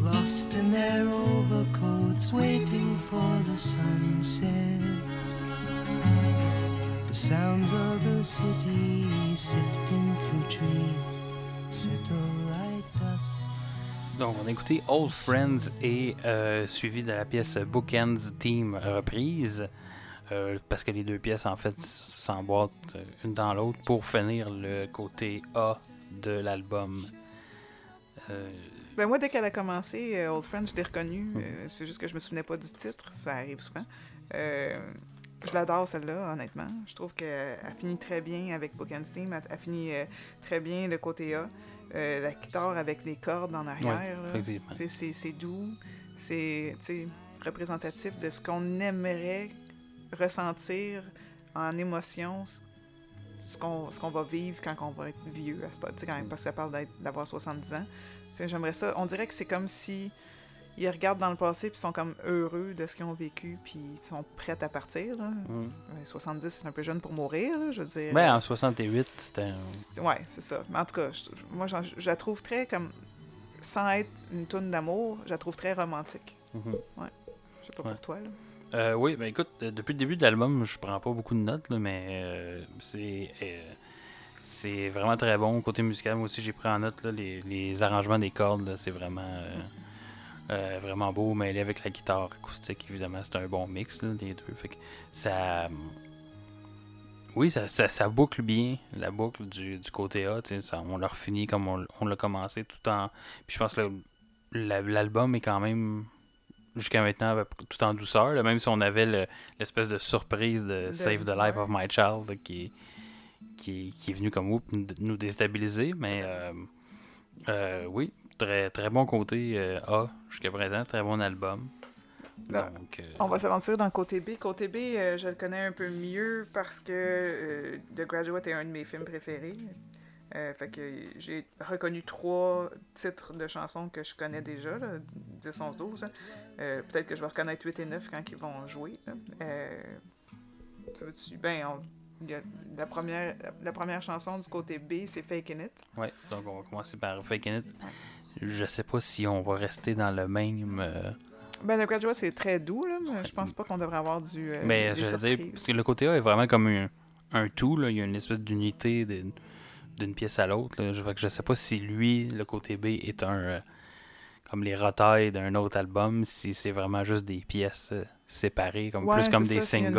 lost in their overcoats, waiting for the sunset. The sounds of the city sifting through trees settle dust. Donc, on a écouté Old Friends et euh, suivi de la pièce Bookends Team reprise. euh, parce que les deux pièces, en fait, s'emboîtent une dans l'autre pour finir le côté A de l'album. Euh, Ben moi, dès qu'elle a commencé, Old Friends, je l'ai reconnue. Euh, c'est juste que je me souvenais pas du titre. Ça arrive souvent. Je l'adore, celle-là, honnêtement. Je trouve qu'elle elle finit très bien avec Book and Steam. Elle, elle finit très bien le côté A. Euh, la guitare avec les cordes en arrière, effectivement. c'est- doux. C'est représentatif de ce qu'on aimerait ressentir en émotion, ce- qu'on qu'on va vivre quand on va être vieux, à ce quand, parce que ça parle d'avoir 70 ans. J'aimerais ça. On dirait que c'est comme si ils regardent dans le passé puis sont comme heureux de ce qu'ils ont vécu puis ils sont prêts à partir. Là. mm. Ouais, 70, c'est un peu jeune pour mourir, là, je veux dire. Ben, en 68, c'était. Ouais, c'est ça. Mais en tout cas, je- moi, je la trouve très comme. Sans être une toune d'amour, je la trouve très romantique. Mhm. Je sais pas Ouais. pour toi, là. Euh, oui, ben écoute, euh, depuis le début de l'album, je prends pas beaucoup de notes, là, mais euh, c'est euh, c'est vraiment très bon. Côté musical, moi aussi, j'ai pris en note là, les, les arrangements des cordes. là, C'est vraiment euh, Euh, vraiment beau, mêlé avec la guitare acoustique, évidemment. C'est un bon mix, là, des deux. Fait que ça. Oui, ça, ça, ça boucle bien la boucle du, du côté A. ça- on l'a refini comme on, on l'a commencé tout en. Puis je pense que l'album est quand même jusqu'à maintenant tout en douceur. là, même si on avait le- l'espèce de surprise de, De- Save the Life of My Child là, qui, est, qui, est- qui est venu comme nous, nous déstabiliser. Mais euh, euh, oui, très, très bon côté euh, A jusqu'à présent. Très bon album. Là, Donc, euh, On va s'aventurer dans le côté B. Côté B, euh, je le connais un peu mieux parce que The Graduate est un de mes films préférés. Fait que j'ai reconnu trois titres de chansons que je connais déjà, là, 10, 11, 12. hein. Euh, Peut-être que je vais reconnaître 8 et 9 quand ils vont jouer. tu ben, on- la, première, la première chanson du côté B, c'est Faking It. Ouais, donc on va commencer par Faking It. Je sais pas si on va rester dans le même. euh, Ben, The Graduate, c'est très doux, là, mais je pense pas qu'on devrait avoir du. euh, mais je veux dire, parce que le côté A est vraiment comme un, un tout. Là. Il y a une espèce d'unité d'une, pièce à l'autre. Je, je sais pas si lui, le côté B, est un. euh, comme les retailles d'un autre album, si c'est vraiment juste des pièces séparées, comme Ouais, plus comme des singles.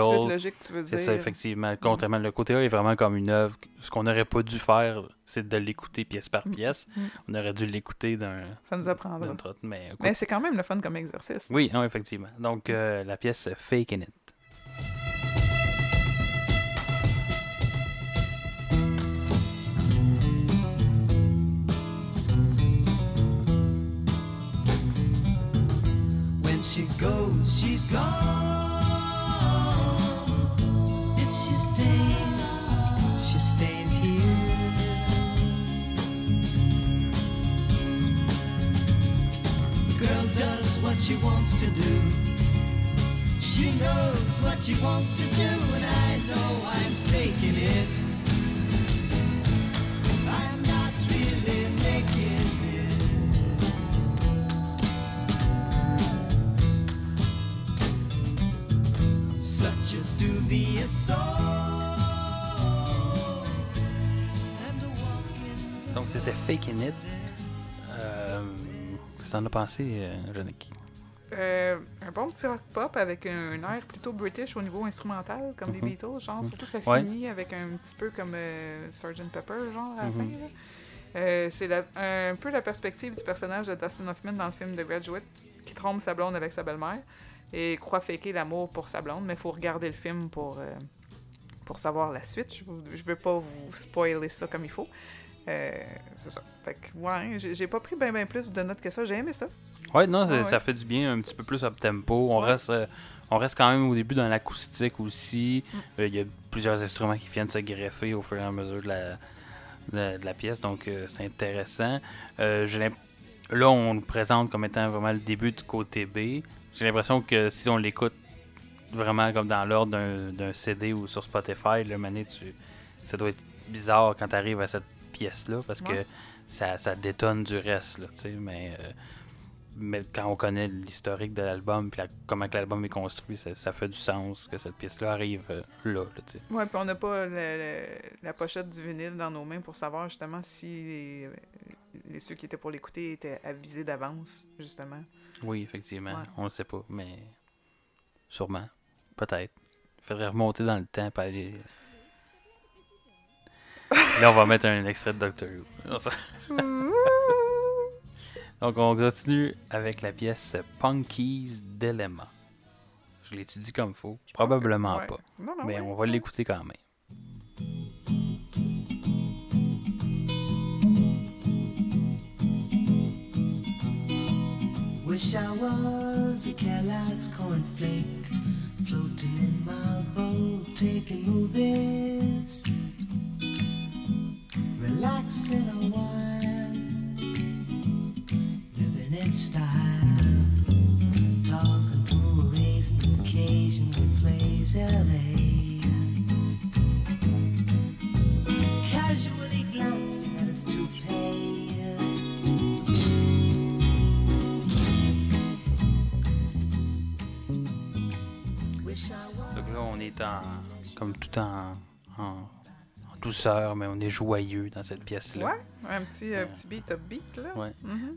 C'est ça, effectivement. Contrairement, le côté A est vraiment comme une œuvre. Ce qu'on n'aurait pas dû faire, c'est de l'écouter pièce par pièce. Mm. On aurait dû l'écouter d'un. Ça nous apprendra. Mais, Mais c'est quand même le fun comme exercice. oui, non, effectivement. Donc, euh, la pièce Faking It. She goes, she's gone. If she stays, she stays here. The girl does what she wants to do. She knows what she wants to do, and I know I'm faking it. C'était Faking It. Euh, Qu'est-ce que t'en as pensé, euh, Yannick? Euh, un bon petit rock pop avec un air plutôt british au niveau instrumental, comme les Mhm. Beatles, genre. Surtout ça Ouais. finit avec un petit peu comme euh, Sgt. Pepper, genre, à la Mhm. fin. Euh, c'est un peu la perspective du personnage de Dustin Hoffman dans le film The Graduate, qui trompe sa blonde avec sa belle-mère et croit faker l'amour pour sa blonde, mais il faut regarder le film pour, pour savoir la suite. Je, je veux pas vous spoiler ça comme il faut. Euh, c'est ça. Fait que, ouais, j'ai pas pris bien ben plus de notes que ça. J'ai aimé ça. Ouais, non, Ah ouais. ça fait du bien, un petit peu plus up tempo. On Ouais. reste. euh, on reste quand même au début dans l'acoustique aussi. Mm. Euh, Il y a plusieurs instruments qui viennent se greffer au fur et à mesure de la, de, de la pièce, donc c'est intéressant. Là, on le présente comme étant vraiment le début du côté B. J'ai l'impression que si on l'écoute vraiment comme dans l'ordre d'un- d'un CD ou sur Spotify, là, mané, tu, ça doit être bizarre quand tu arrives à cette pièce-là parce que ça, ça détonne du reste, là, tu sais, mais, euh, mais quand on connaît l'historique de l'album puis la- comment l'album est construit, ça, ça fait du sens que cette pièce-là arrive euh, là, là, tu sais. Ouais, puis on n'a pas le- le- la pochette du vinyle dans nos mains pour savoir justement si les, les- ceux qui étaient pour l'écouter étaient avisés d'avance, justement. Oui, effectivement, Ouais. on le sait pas, mais sûrement, peut-être. Il faudrait remonter dans le temps pour aller... Là, on va mettre un extrait de Doctor Who. Donc, on continue avec la pièce Punky's Dilemma. Je l'étudie comme faut. Probablement Ouais. pas. Non, non, Mais ouais. on va l'écouter quand même. Wish I was a Kellogg's cornflake floating in my boat, taking movies, relaxed in a while, living in style, talking to a raisin occasionally plays LA. Casually glancing at his toupee. Donc là, on est en, comme tout en, en douceur, mais on est joyeux dans cette pièce-là. Ouais, un petit, euh, Ouais. petit beat là. Ouais.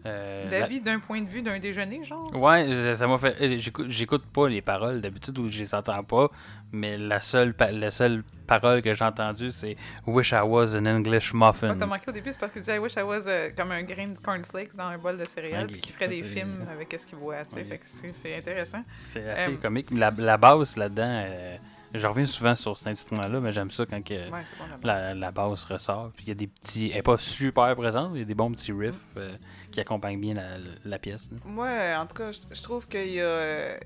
Euh, La la- vie d'un point de vue d'un déjeuner, genre. Ouais, ça- m'a fait. euh, J'écoute, j'écoute pas les paroles d'habitude ou je les entends pas, mais la seule, pa- la seule parole que j'ai entendue, c'est Wish I was an English muffin. Ah, t'as manqué au début, c'est parce qu'il disait I wish I was euh, comme un grain de cornflakes dans un bol de céréales, Ok. puis qu'il ferait des films avec ce qu'il voit, tu sais. Ok. Fait que c'est c'est intéressant. C'est assez Euh, comique. La, la basse là-dedans, euh, je reviens souvent sur cet instrument-là, mais j'aime ça quand que Ouais, bon la, la basse ressort. Puis il y a des petits. Elle n'est pas super présente, il y a des bons petits riffs euh, qui accompagnent bien la, la pièce. Moi, euh, en tout cas, je, trouve qu'il y a euh,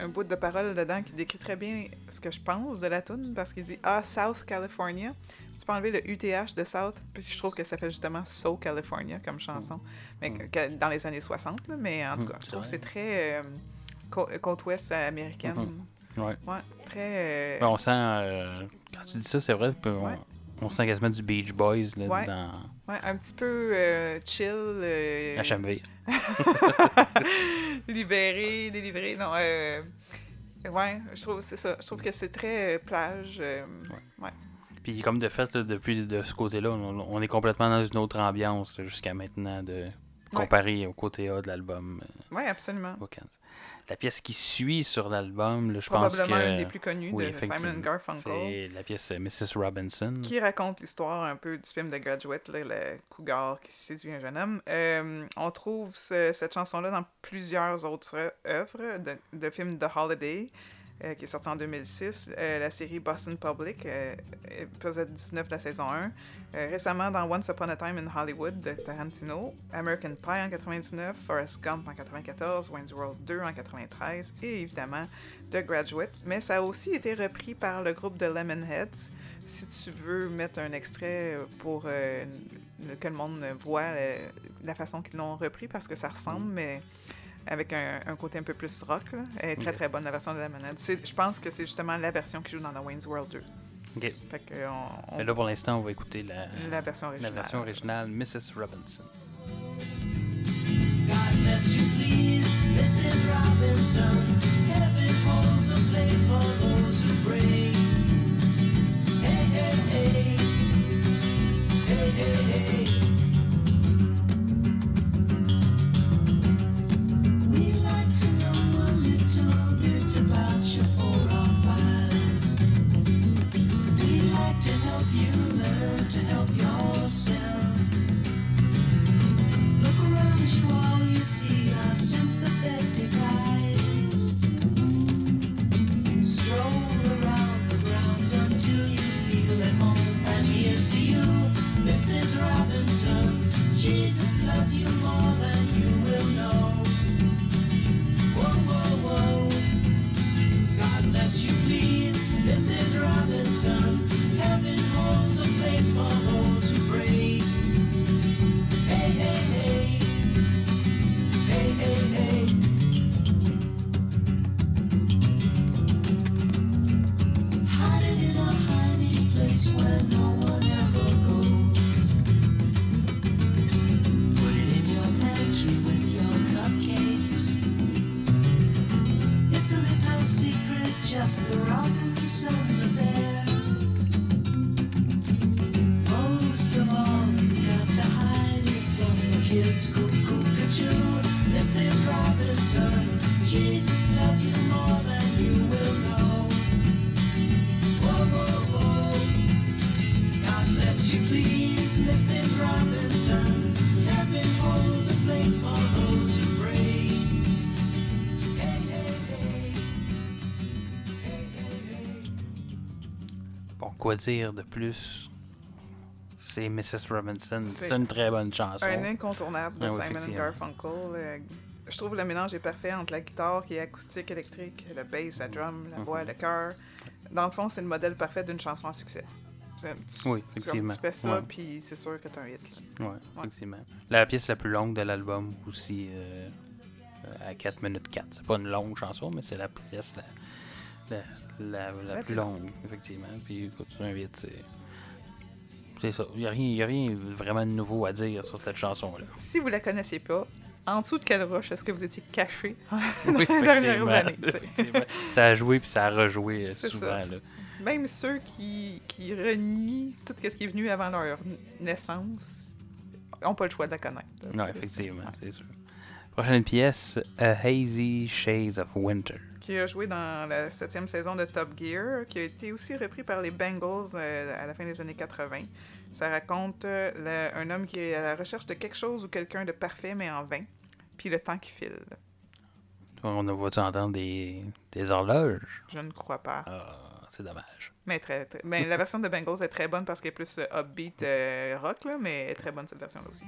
un bout de parole dedans qui décrit très bien ce que je pense de la tune parce qu'il dit Ah, South California. Tu peux enlever le UTH de South, puis je trouve que ça fait justement So California comme chanson. Mais que- que- dans les années 60, là, mais en tout Mm, cas, je trouve que c'est très euh, cô- côte ouest américaine. Ouais. Ouais, très. euh, Ouais, on sent. euh, quand tu dis ça, c'est vrai, on, Ouais. on sent quasiment du Beach Boys là, dans ouais, un petit peu euh, chill. euh, HMV. libéré, délivré. Non, euh, ouais, je trouve c'est ça. Je trouve que c'est très plage. ouais. Puis comme de fait, là, depuis de ce côté-là, on, on est complètement dans une autre ambiance jusqu'à maintenant, de comparé au côté A de l'album. euh, Ouais, absolument. Hawkins. La pièce qui suit sur l'album, je pense que... Probablement une des plus connues Oui, de Simon. Garfunkel. C'est la pièce euh, Mrs. Robinson. Qui raconte l'histoire un peu du film de Graduate, là, le cougar qui séduit un jeune homme. Euh, on trouve ce- cette chanson-là dans plusieurs autres œuvres de, de films The Holiday, euh, qui est sorti en 2006, euh, la série Boston Public, euh, épisode 19 de la saison 1, euh, récemment dans Once Upon a Time in Hollywood de Tarantino, American Pie en 99, Forrest Gump en 94, Wayne's World 2 en 93 et évidemment The Graduate. Mais ça a aussi été repris par le groupe de Lemonheads. Si tu veux mettre un extrait pour que le monde voit la façon qu'ils l'ont repris, parce que ça ressemble, mais avec un, un côté un peu plus rock. là. Elle est très très bonne, la version de Lemonheads. C'est- Je pense que c'est justement la version qui joue dans The Wayne's World 2. Ok. Fait que on- on- Mais là, pour l'instant, on va écouter la, La version la originale. version originale, Mrs. Robinson. God bless you, please, Mrs. Robinson. Heaven holds a place for those who pray. Hey, hey, hey. Hey, hey, hey. Quoi dire de plus? C'est Mrs. Robinson. C'est une très bonne chanson. Un incontournable de Ah oui, Simon. Garfunkel. Euh, je trouve le mélange est parfait entre la guitare qui est acoustique, électrique, le bass, la drum, la Mhm. voix, le chœur. Dans le fond, c'est le modèle parfait d'une chanson à succès. Tu, Oui, effectivement. Tu fais ça, puis c'est sûr que tu as un hit. là. Ouais, effectivement. La pièce la plus longue de l'album aussi, euh, euh, à 4 minutes 4. C'est pas une longue chanson, mais c'est la pièce la, la, la- plus longue, effectivement. Puis écoute, c'est un c'est. Ça. Il n'y a, a rien vraiment de nouveau à dire sur cette chanson-là. Si vous la connaissiez pas, en dessous de quelle roche est-ce que vous étiez caché dans Oui, les dernières années? ça a joué puis ça a rejoué euh, souvent. là. Même ceux qui, qui renient tout ce qui est venu avant leur naissance n'ont pas le choix de la connaître. Non, effectivement, c'est sûr. Prochaine pièce, A Hazy Shades of Winter. Qui a joué dans la septième saison de Top Gear, qui a été aussi repris par les Bengals euh, à la fin des années 80. Ça raconte euh, le- un homme qui est à la recherche de quelque chose ou quelqu'un de parfait mais en vain, puis le temps qui file. On voulu entendre des, des horloges? Je ne crois pas. Ah, c'est dommage. Mais très, très- ben, la version de Bengals est très bonne parce qu'elle est plus euh, upbeat euh, rock, là, mais elle est très bonne cette version-là aussi.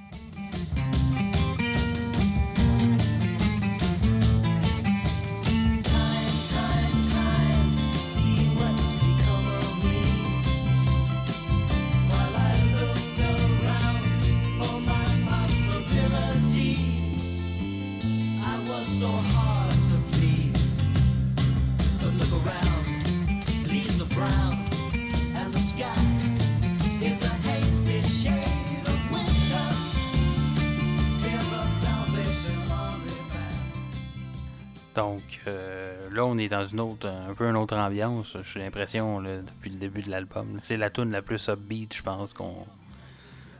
Euh, là, on est dans une autre, un peu une autre ambiance. J'ai l'impression depuis le début de l'album. C'est la tune la plus upbeat, je pense, qu'on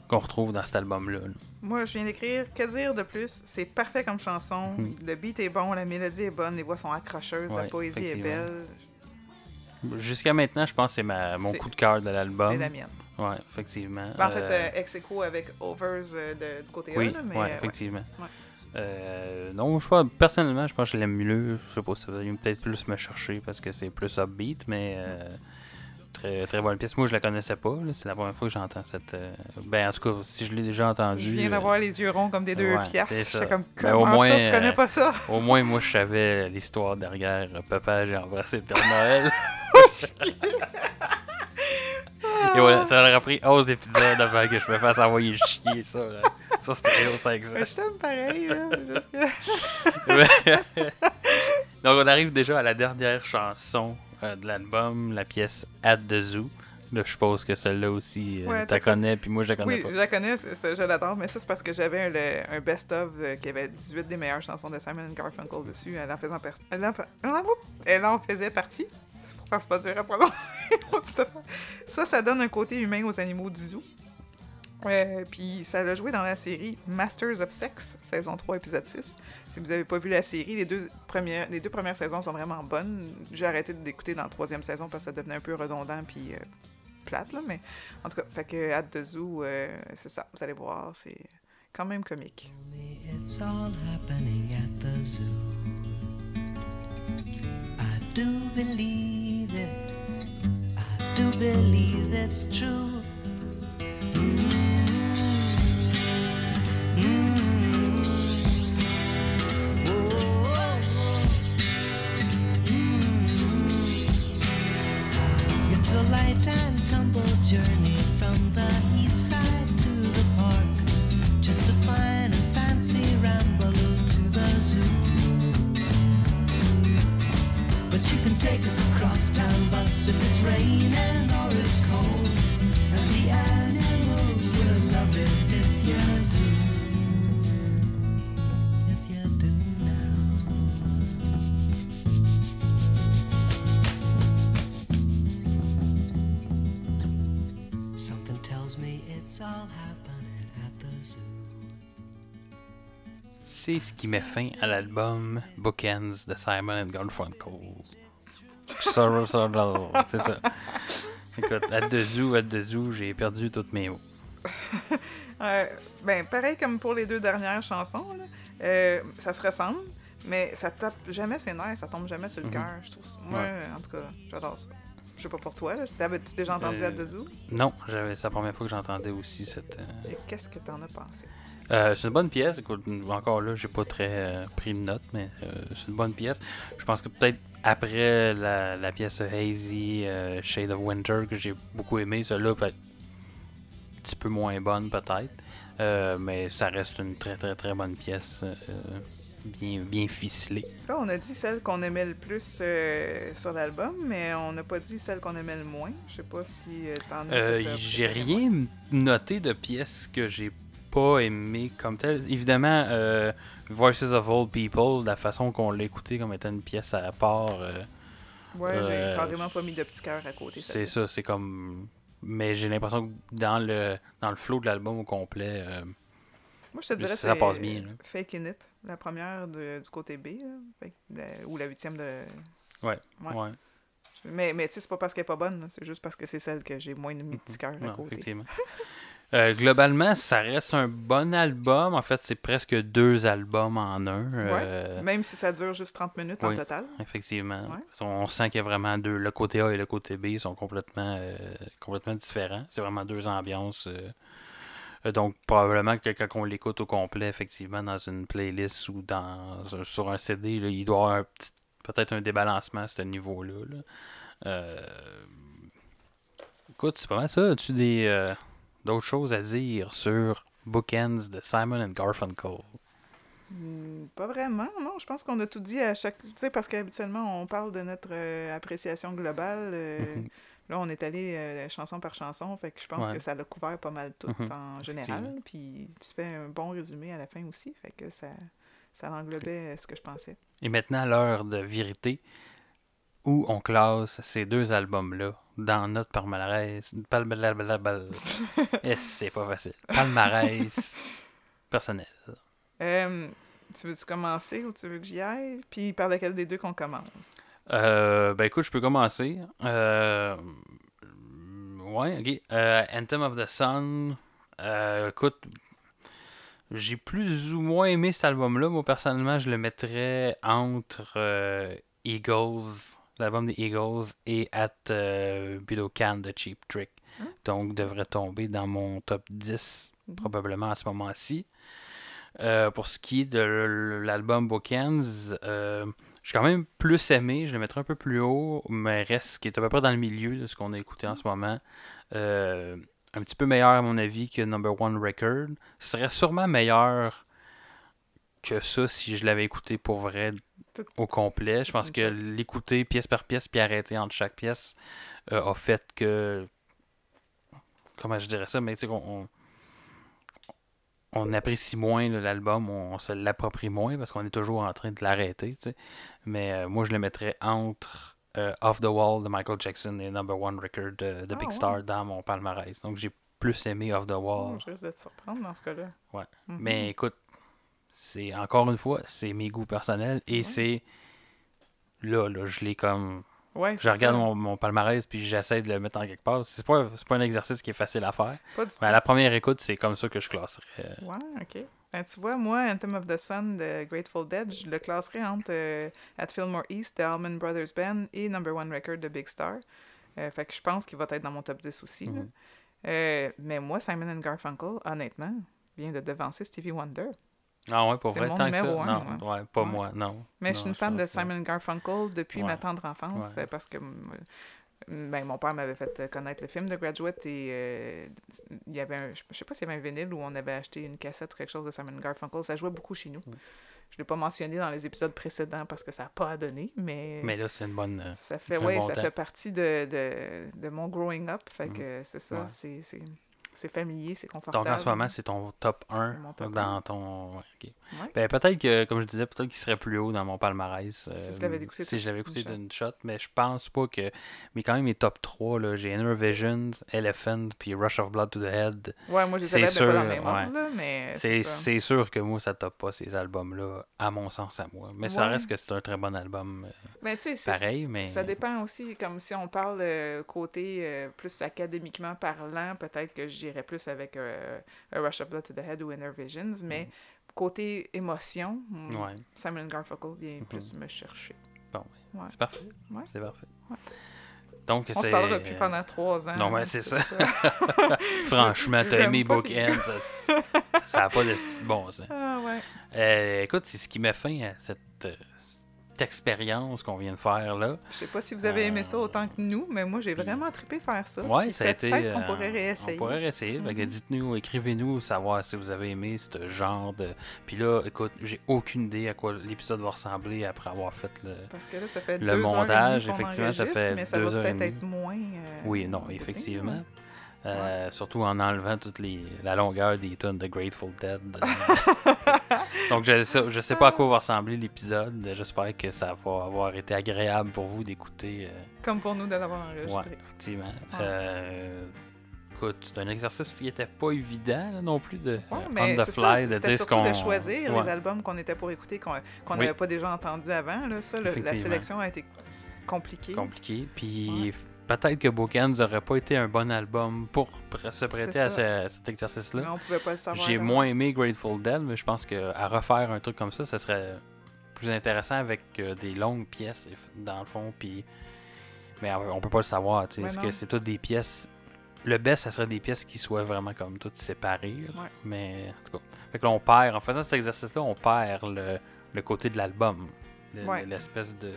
retrouve dans cet album-là. là. Moi, je viens d'écrire Que dire de plus? C'est parfait comme chanson. Hmm. Le beat est bon, la mélodie est bonne, les voix sont accrocheuses, la poésie est belle. Jusqu'à maintenant, je pense que c'est mon coup de cœur de l'album. C'est la mienne. Ouais, effectivement. Ben, en fait, Euh, euh, ex aequo avec Overs euh, de- du côté oui, là, mais ouais. effectivement. Ouais. Euh, non, je pas, personnellement, je pense que je l'aime mieux. Je sais pas, ça va peut-être plus me chercher parce que c'est plus upbeat, mais euh, très, très bonne pièce. Moi, je la connaissais pas. C'est la première fois que j'entends cette. euh, Ben, en tout cas, si je l'ai déjà entendu. Je viens d'avoir les yeux ronds comme des deux ouais, ça. J'étais comme, Ben, au moins, ça, tu connais pas ça? Au moins, moi, je savais l'histoire derrière Papa, j'ai embrassé le Père Noël. Et voilà, ça aurait pris 11 épisodes avant que je me fasse envoyer chier euh, sur Stereo 500. Mais je t'aime pareil, là. juste que- Donc, on arrive déjà à la dernière chanson euh, de l'album, la pièce At the Zoo. Là, je suppose que celle-là aussi, euh, Ouais, check ça. connais, puis moi, je la connais Oui, pas. je la connais, je l'adore, mais ça, c'est parce que j'avais un, best-of euh, qui avait 18 des meilleures chansons de Simon Garfunkel dessus. Elle en faisait, elle en, elle en- faisait partie. C'est pas dur à prononcer. Ça, ça donne un côté humain aux animaux du zoo. Euh, puis ça l'a joué dans la série Masters of Sex, saison 3, épisode 6. Si vous avez pas vu la série, les deux premières, les deux premières saisons sont vraiment bonnes. J'ai arrêté d'écouter dans la troisième saison parce que ça devenait un peu redondant puis euh, plate, là, mais en tout cas, fait que At the Zoo, euh, c'est ça, vous allez voir, c'est quand même comique. It's all happening at the zoo. I do believe it. I do believe it's true. Light and tumble journey C'est ce qui met fin à l'album Bookends de Simon and Garfunkel. Sorrow, sorrow, c'est ça. Écoute, à zoo, à zoo, j'ai perdu tous mes mots. Euh, ben, pareil comme pour les deux dernières chansons, là, euh, ça se ressemble, mais ça tape jamais ses nerfs, ça tombe jamais sur le Mhm. cœur. Je trouve ça- Moi, Ouais. en tout cas, j'adore ça. Je sais pas pour toi, là. T'avais-tu déjà entendu Euh, the Zoo? Non, c'est la première fois que j'entendais aussi cette. euh, qu'est-ce que t'en as pensé? Euh, c'est une bonne pièce. Écoute, encore là, j'ai pas très euh, pris de notes, mais euh, c'est une bonne pièce. Je pense que peut-être après la, la pièce Hazy, euh, Shade of Winter, que j'ai beaucoup aimé, celle-là peut être un petit peu moins bonne peut-être. Mais ça reste une très très très bonne pièce. bien, bien ficelée. Là, on a dit celle qu'on aimait le plus sur l'album, mais on n'a pas dit celle qu'on aimait le moins. Je sais pas si t'en as. J'ai rien noté de pièces que j'ai pas aimé comme telle. Évidemment, euh, Voices of Old People, la façon qu'on l'a écouté comme étant une pièce à part, euh, Ouais, j'ai Euh, carrément pas mis de petit cœur à côté. C'est ça, c'est comme. Mais j'ai l'impression que dans le dans le flow de l'album au complet, Moi, je te dirais Ça c'est passe bien, là. Fake In It, la première de- du côté B, là, la- ou la huitième de... ouais, Ouais. ouais. Mais, mais tu sais, c'est pas parce qu'elle est pas bonne, c'est juste parce que c'est celle que j'ai moins mis de petit cœur à Non, côté. effectivement. Euh, globalement, ça reste un bon album. En fait, c'est presque deux albums en un. euh, Même si ça dure juste 30 minutes en total. Effectivement. Ouais. On, sent qu'il y a vraiment deux. Le côté A et le côté B sont complètement, euh, complètement différents. C'est vraiment deux ambiances. donc, probablement que quand on l'écoute au complet, effectivement, dans une playlist ou dans un- sur un CD, là, il doit y avoir peut-être un débalancement à ce niveau-là. là. Euh, Écoute, c'est pas mal ça. As-tu des, d'autres choses à dire sur Bookends de Simon and Garfunkel? Hmm, Pas vraiment, non. Je pense qu'on a tout dit à chaque. Tu sais, parce qu'habituellement, on parle de notre euh, appréciation globale. euh, Mhm. Là, on est allé euh, chanson par chanson. Fait que je pense Ouais. que ça l'a couvert pas mal tout Mhm, en général. Puis tu fais un bon résumé à la fin aussi. Fait que ça, ça englobait ce que je pensais. Et maintenant, l'heure de vérité, où on classe ces deux albums-là dans notre palmarès. Eh, c'est pas facile. Palmarès personnel. Euh, tu veux-tu commencer ou tu veux que j'y aille? Puis par lequel des deux qu'on commence? Euh, ben écoute, je peux commencer. Euh, ouais, ok. Euh, Anthem of the Sun. Euh, écoute, j'ai plus ou moins aimé cet album-là. Moi, personnellement, je le mettrais entre Eagles, l'album des Eagles, et At euh, Budokan de Cheap Trick. Donc, devrait tomber dans mon top 10, Mhm. probablement à ce moment-ci. Euh, pour ce qui est de l'album Bookends, euh, j'ai quand même plus aimé, je le mettrais un peu plus haut, mais reste qui est à peu près dans le milieu de ce qu'on a écouté en ce moment. Euh, un petit peu meilleur à mon avis que Number One Record. Ce serait sûrement meilleur que ça si je l'avais écouté pour vrai au complet. Je pense que l'écouter pièce par pièce puis arrêter entre chaque pièce euh, a fait que comment je dirais ça, mais tu sais qu'on on, on apprécie moins l'album, on, on se l'approprie moins parce qu'on est toujours en train de l'arrêter. tu sais. Mais euh, moi, je le mettrais entre euh, Off the Wall de Michael Jackson et Number One Record de, de Ah, Big ouais? Star dans mon palmarès. Donc, j'ai plus aimé Off the Wall. Oh, je risque de te surprendre dans ce cas-là. Ouais. Mhm. Mais écoute, c'est encore une fois, c'est mes goûts personnels et c'est là, là, je l'ai comme. Ouais, Je regarde mon, mon palmarès puis j'essaie de le mettre en quelque part. C'est pas, pas un exercice qui est facile à faire. Pas du Mais à la première écoute, c'est comme ça que je classerais. Ouais, ok. Ben, tu vois, moi, Anthem of the Sun de Grateful Dead, je le classerais entre euh, At Fillmore East de Allman Brothers Band et Number One Record de Big Star. Euh, fait que je pense qu'il va être dans mon top 10 aussi. là. Mhm. Euh, mais moi, Simon and Garfunkel, honnêtement, vient de devancer Stevie Wonder. Ah ouais, pour vrai, mon tant que ça. numéro un, non, ouais. ouais, pas Ouais. moi, non. Mais je suis une fan de Simon Garfunkel depuis ma tendre enfance parce que mm, euh, ben, mon père m'avait fait euh, connaître le film de Graduate et euh, il y avait un, je sais pas s'il y avait un vinyle où on avait acheté une cassette ou quelque chose de Simon Garfunkel. Ça jouait beaucoup chez nous. Je l'ai pas mentionné dans les épisodes précédents parce que ça n'a pas à donner, mais, Mais là, c'est une bonne. euh, ça fait ouais, bon ça temps. fait partie de, de, de mon growing up. Fait que c'est ça, c'est- c'est familier, c'est confortable. Donc en ce moment, c'est ton top 1 C'est mon top dans ton. Ouais. Ben, peut-être que, comme je disais, peut-être qu'il serait plus haut dans mon palmarès. euh, Si tu l'avais écouté si tout je l'avais écouté d'une shot. mais je pense pas que. Mais quand même, mes top 3, là, j'ai Inner Visions, Elephant, puis Rush of Blood to the Head. Ouais, moi je les c'est avais mais pas dans le sûr, même ouais. ordre, là, mais C'est sûr que moi, ça top pas ces albums-là, à mon sens, à moi. Mais ça reste que c'est un très bon album. euh, c'est- pareil, mais. Ça dépend aussi, comme si on parle euh, côté euh, plus académiquement parlant, peut-être que j'irais plus avec euh, A Rush of Blood to the Head ou Inner Visions, mais côté émotion, mm, Mm. Ouais. Simon Garfunkel vient plus me chercher. Bon, Ouais. c'est parfait. C'est parfait. Donc, On se parlera plus pendant trois ans. Non, mais c'est ça. Franchement, t'as aimé pas Bookend, ça ça n'a pas de style bon sens. Ah ouais. Euh, écoute, c'est ce qui met fin à cette, euh, cette expérience qu'on vient de faire là. Je sais pas si vous avez aimé ça autant que nous, mais moi j'ai vraiment trippé faire ça. Ouais, Puis ça a été. Peut-être qu'on euh, pourrait réessayer. On pourrait réessayer. Mhm. dites-nous, écrivez-nous, savoir si vous avez aimé ce genre de. Puis là, écoute, j'ai aucune idée à quoi l'épisode va ressembler après avoir fait le. Parce que là, ça fait Le deux heures et montage, demie qu'on effectivement, ça fait mais ça deux va heures et peut-être être moins. euh, Oui, non, effectivement. Euh, Surtout en enlevant toute les, la longueur des tonnes de Grateful Dead. Donc, je sais, je sais pas à quoi va ressembler l'épisode. J'espère que ça va avoir été agréable pour vous d'écouter. euh, Comme pour nous de l'avoir enregistré. Ouais, effectivement. Ouais. Euh, écoute, c'est un exercice qui était pas évident là, non plus de Ouais, euh, mais on the fly, ça, de dire ce qu'on. de choisir Ouais. les albums qu'on était pour écouter, qu'on Oui. n'avait pas déjà entendu avant. Là, ça, le- la sélection a été compliquée. compliqué. Puis peut-être que Bookends aurait pas été un bon album pour pr- se prêter à, cet exercice-là. on pouvait pas le savoir. J'ai moins aimé Grateful Dead, mais je pense qu'à refaire un truc comme ça, ça serait plus intéressant avec euh, des longues pièces dans le fond. Puis, mais on peut pas le savoir, tu non. que c'est toutes des pièces? Le best, ça serait des pièces qui soient vraiment comme toutes séparées. là. Ouais. Mais en tout cas, fait que là, on perd, en faisant cet exercice-là, on perd le, le côté de l'album, Ouais. l'espèce de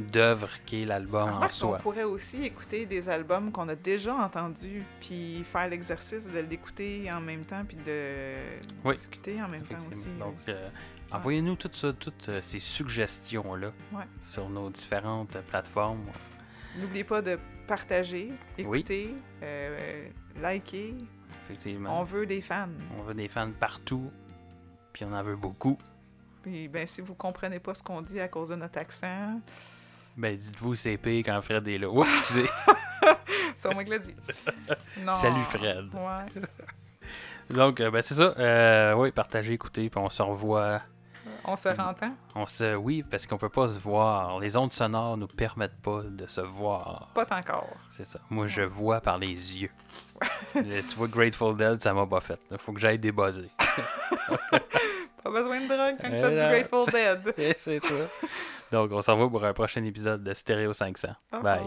d'œuvre qui est l'album en Remarque, soi. On pourrait aussi écouter des albums qu'on a déjà entendus, puis faire l'exercice de l'écouter en même temps, puis de Oui. discuter en même temps aussi. Donc, euh, envoyez-nous toutes, ça, toutes euh, ces suggestions-là Ouais. sur nos différentes plateformes. N'oubliez pas de partager, Oui. écouter, euh, liker. Effectivement. On veut des fans. On veut des fans partout, puis on en veut beaucoup. Puis ben, si vous comprenez pas ce qu'on dit à cause de notre accent, Ben, dites-vous CP quand Fred est là. Oups, excusez. c'est moi qui l'ai dit. Non. Salut, Fred. Ouais. Donc, euh, ben, c'est ça. Euh, oui, partagez, écoutez, puis on se revoit. On se rentend? On se... Oui, parce qu'on peut pas se voir. Les ondes sonores nous permettent pas de se voir. Pas encore. C'est ça. Moi, je vois par les yeux. Le- tu vois, Grateful Dead, ça m'a pas fait. Il faut que j'aille débuzzer. Pas besoin de drogue quand t'as du. Grateful Dead. c'est ça. Donc, on se revoit pour un prochain épisode de Stéréo 500. Au Bye.